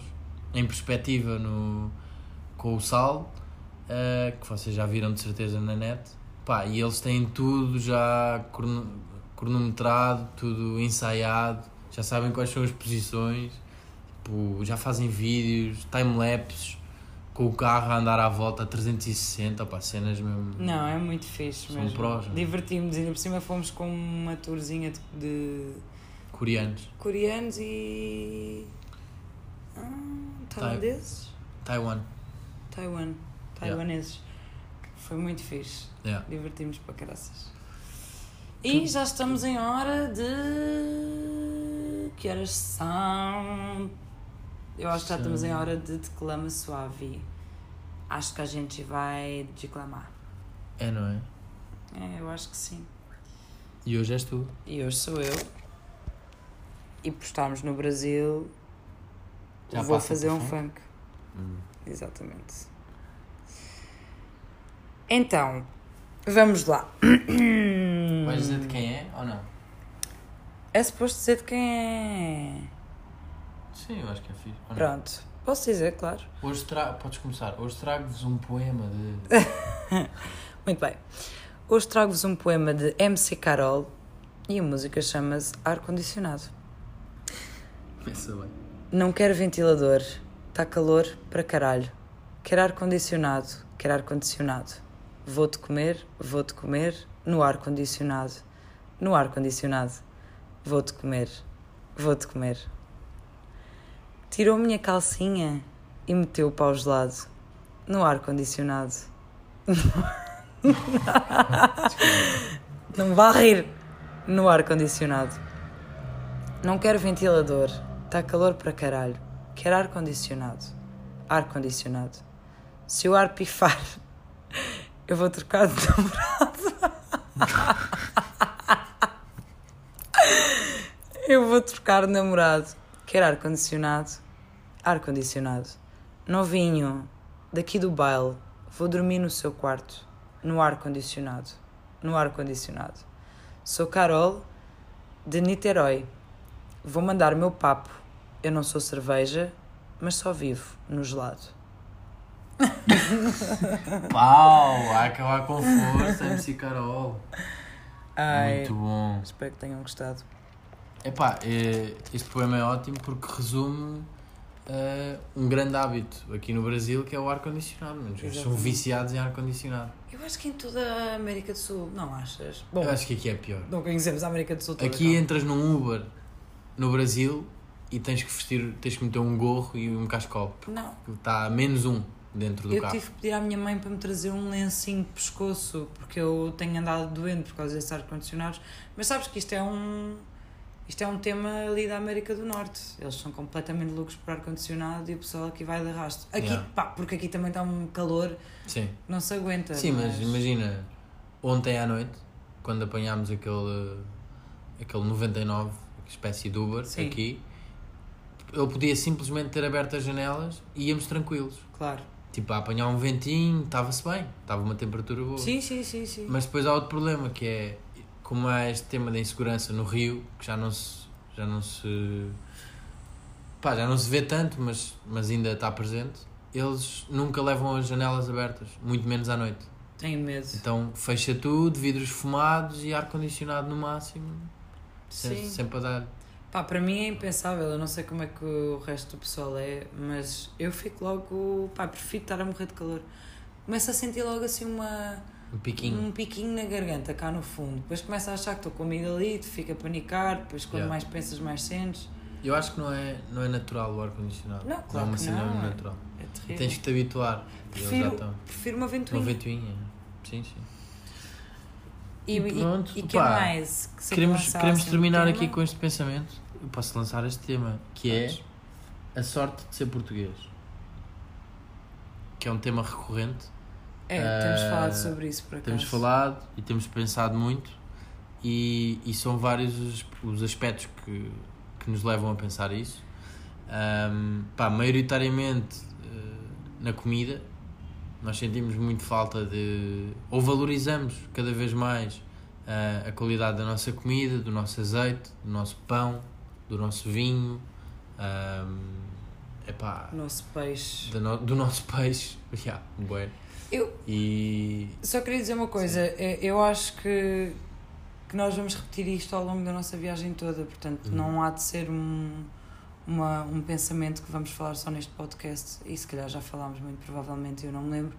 em perspectiva no com o sal ah, que vocês já viram de certeza na net Pá, e eles têm tudo já crono- cronometrado, tudo ensaiado, já sabem quais são as posições, tipo, já fazem vídeos, time-lapses, com o carro a andar à volta a 360, pá, cenas mesmo. Não, é muito fixe São mesmo. prós, é? Divertimos, ainda por cima fomos com uma tourzinha de, de Coreanos. coreanos e. Ah, tailandeses? Taiwan. Taiwan. Taiwaneses. Foi muito fixe. Yeah. Divertimos para caraças. E já estamos em hora de. Que horas são? Eu acho que já estamos em hora de declama suave. Acho que a gente vai declamar. É, não é? É, eu acho que sim. E hoje és tu. E hoje sou eu. E por estarmos no Brasil, Já vou fazer um funk? funk. Exatamente. Então, vamos lá. Vais dizer de quem é ou não? É suposto dizer de quem é. Sim, eu acho que é fixe. Pronto, posso dizer, claro. Hoje tra... Podes começar. Hoje trago-vos um poema de. Muito bem. Hoje trago-vos um poema de MC Carol e a música chama-se Ar Condicionado. Bem. Não quero ventilador, está calor para caralho. Quero ar condicionado, quero ar condicionado. Vou-te comer, vou-te comer no ar condicionado. No ar condicionado. Vou-te comer, vou-te comer. Tirou minha calcinha e meteu o pau gelado no ar condicionado. Não vá rir no ar condicionado. Não quero ventilador, está calor para caralho. Quero ar condicionado. Ar condicionado. Se o ar pifar, eu vou trocar de namorado. Eu vou trocar de namorado. Quero ar condicionado. Ar condicionado. Novinho, daqui do baile, vou dormir no seu quarto. No ar condicionado. No ar condicionado. Sou Carol, de Niterói. Vou mandar meu papo. Eu não sou cerveja, mas só vivo no gelado. Pau! A acabar com força, MC Carol. Ai, Muito bom. espero que tenham gostado. Epá, é, este poema é ótimo porque resume eh, um grande hábito aqui no Brasil que é o ar-condicionado. gajos São viciados em ar-condicionado. Eu acho que em toda a América do Sul, não achas? Bom, Eu acho que aqui é pior. não conhecemos a América do Sul toda. Aqui entras num Uber no Brasil e tens que vestir, tens que meter um gorro e um cascol. calma. Não, Está a menos um dentro do eu carro. tive que pedir à minha mãe para me trazer um lencinho de pescoço porque eu tenho andado doente por causa desses ar-condicionados. Mas sabes que isto é um. Isto é um tema ali da América do Norte. Eles são completamente loucos por ar-condicionado e o pessoal aqui vai de arrasto. Aqui, Yeah. pá, porque aqui também está um calor Sim. não se aguenta. Sim, mas imagina, ontem à noite, quando apanhámos aquele, aquele 99, espécie de Uber, Sim. aqui, ele podia simplesmente ter aberto as janelas e íamos tranquilos. Claro. Tipo, a apanhar um ventinho, estava-se bem, estava uma temperatura boa. Sim, sim, sim, sim. Mas depois há outro problema que é como há este tema da insegurança no Rio, que já não se já não se pá, já não se vê tanto, mas, mas ainda está presente, eles nunca levam as janelas abertas, muito menos à noite. Tenho medo. Então fecha tudo, vidros fumados e ar condicionado no máximo, Sim. sempre a dar. Pá, para mim é impensável. Eu não sei como é que o resto do pessoal é, mas eu fico logo. Pá, prefiro estar a morrer de calor. Começo a sentir logo assim uma. Um piquinho. Um piquinho na garganta, cá no fundo. Depois começa a achar que estou com amigdalite, fica a panicar. Depois, quando Yeah. mais pensas, mais sentes. Eu acho que não é, não é natural o ar condicionado. Não, claro é uma cena não, é. natural. É terrível. Tens que te habituar. Prefiro, estão. prefiro uma Uma ventoinha. ventoinha. Sim, sim. E, E pronto, e, e que pá, mais? Que Queremos, queremos terminar aqui com este pensamento. Eu posso lançar este tema, que é a sorte de ser português. Que é um tema recorrente. É, temos Ah, falado sobre isso por acaso. Temos falado e temos pensado muito. E, e são vários os, os aspectos que, que nos levam a pensar isso. Ahm, pá, maioritariamente eh, na comida, nós sentimos muito falta de. ou valorizamos cada vez mais ah, a qualidade da nossa comida, do nosso azeite, do nosso pão, do nosso vinho, ahm, epá, Nosso peixe. do, no- do nosso peixe. Yeah, bué. Eu E só queria dizer uma coisa. é, Eu acho que, que nós vamos repetir isto ao longo da nossa viagem toda. Portanto, Uhum. não há de ser um, uma, um pensamento que vamos falar só neste podcast. E se calhar já falámos muito provavelmente, eu não me lembro.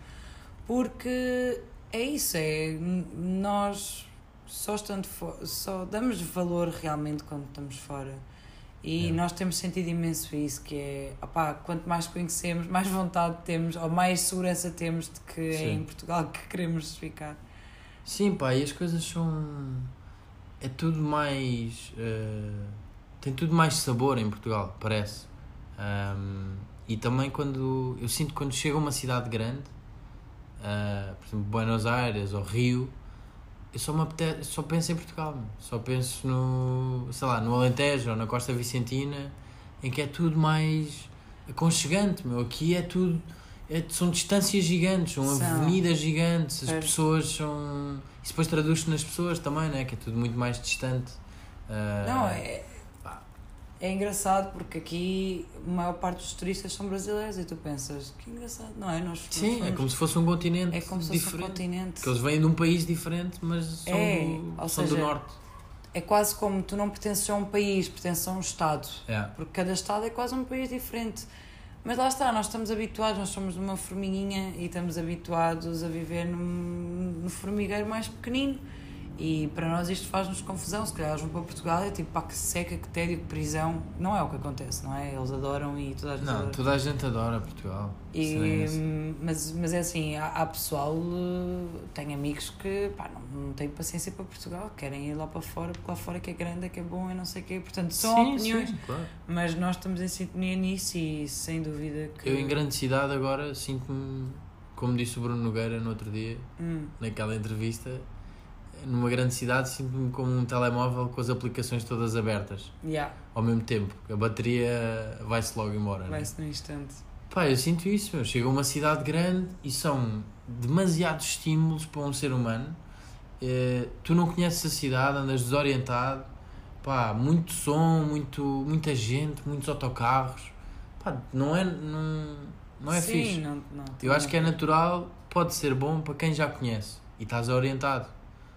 Porque é isso, é nós só estando só damos valor realmente quando estamos fora. E É. nós temos sentido imenso isso, que é, opá, quanto mais conhecemos, mais vontade temos, ou mais segurança temos de que é Sim. em Portugal que queremos ficar. Sim, pá, e as coisas são. É tudo mais. eh, tem tudo mais sabor em Portugal, parece. Ahm, e também quando. Eu sinto que quando chego a uma cidade grande, ah, por exemplo, Buenos Aires ou Rio, eu só, me apetece, só penso em Portugal. meu. Só penso no. sei lá, no Alentejo ou na Costa Vicentina, em que é tudo mais aconchegante, meu. Aqui é tudo. é- são distâncias gigantes, são, São. avenidas gigantes, as Pois. pessoas são. Isso depois traduz-se nas pessoas também, né? Que é tudo muito mais distante. Ah, Não, é. É engraçado porque aqui a maior parte dos turistas são brasileiros e tu pensas que engraçado, não é? Nós nós Sim, é como se fosse um continente é como se fosse um continente. que eles vêm de um país diferente, mas são, É, do, são do seja, norte. É quase como tu não pertences a um país, pertences a um Estado. É. Porque cada Estado é quase um país diferente. Mas lá está, nós estamos habituados, nós somos de uma formiguinha e estamos habituados a viver num, num formigueiro mais pequenino. E para nós isto faz-nos confusão. Se calhar eles vão para Portugal é tipo pá, que seca, que tédio, que prisão. Não é o que acontece, não é? Eles adoram e toda a gente Não, adora. toda a gente adora Portugal. É E, esse. mas, mas é assim, há, há pessoal, eh, tenho amigos que pá, não, não têm paciência para Portugal, querem ir lá para fora, porque lá fora é que é grande, é que é bom e não sei o quê. Portanto, são Sim, opiniões, sim, claro. mas nós estamos em sintonia nisso e sem dúvida que. Eu em grande cidade agora sinto-me, como disse o Bruno Nogueira no outro dia, Hum, naquela entrevista, numa grande cidade sinto-me como um telemóvel com as aplicações todas abertas yeah, ao mesmo tempo. A bateria vai-se logo embora. né? vai-se num instante. Pá, eu sinto isso, meu. Chego a uma cidade grande e são demasiados estímulos para um ser humano. Eh, tu não conheces a cidade, andas desorientado. Pá, muito som, muito, muita gente, muitos autocarros. Pá, não é, não, não é Sim, fixe. Não, não, Eu acho que é natural, pode ser bom para quem já conhece e estás orientado.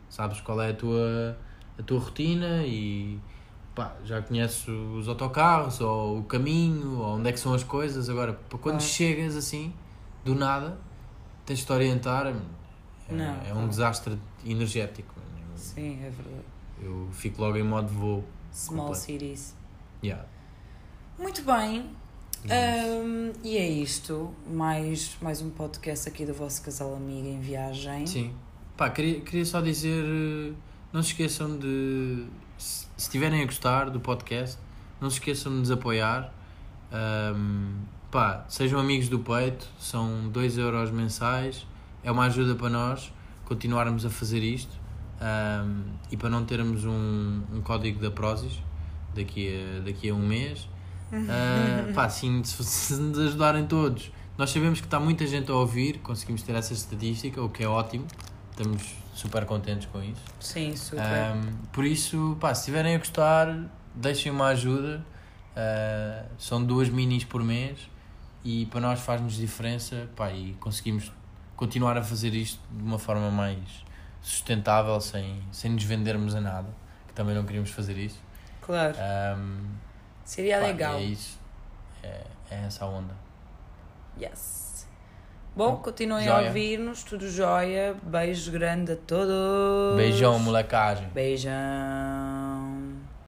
Sabes qual é a tua, a tua rotina e pá, já conheces os autocarros ou o caminho ou onde é que são as coisas. Agora, para quando Claro. chegas assim, do nada, tens de te orientar. É, Não, é um claro. desastre energético. Sim, é verdade. Eu fico logo em modo voo. Small Completo. cities. Yeah. Muito bem. Hum, e é isto. Mais, mais um podcast aqui do vosso casal amigo em viagem. Sim. Pá, queria, queria só dizer, eh, não se esqueçam de, se estiverem a gostar do podcast, não se esqueçam de nos apoiar. Ahm, pá, sejam amigos do peito, são 2 euros mensais, é uma ajuda para nós. continuarmos a fazer isto um, e para não termos um, um código da Prozis daqui a, daqui a um mês. Uh, pá, assim, se, se nos ajudarem todos. Nós sabemos que está muita gente a ouvir, conseguimos ter essa estatística, o que é ótimo. Estamos super contentes com isso. Sim, super. Um, por isso, pá, se estiverem a gostar, deixem uma ajuda. Uh, são duas minis por mês e para nós faz-nos diferença pá, e conseguimos continuar a fazer isto de uma forma mais sustentável, sem, sem nos vendermos a nada, que também não queríamos fazer isso. Claro. Um, Seria pá, legal. É isso. É, é essa a onda. Yes. Bom, continuem Joia. a ouvir-nos, tudo jóia. Beijo grande a todos. Beijão, molecagem. Beijão.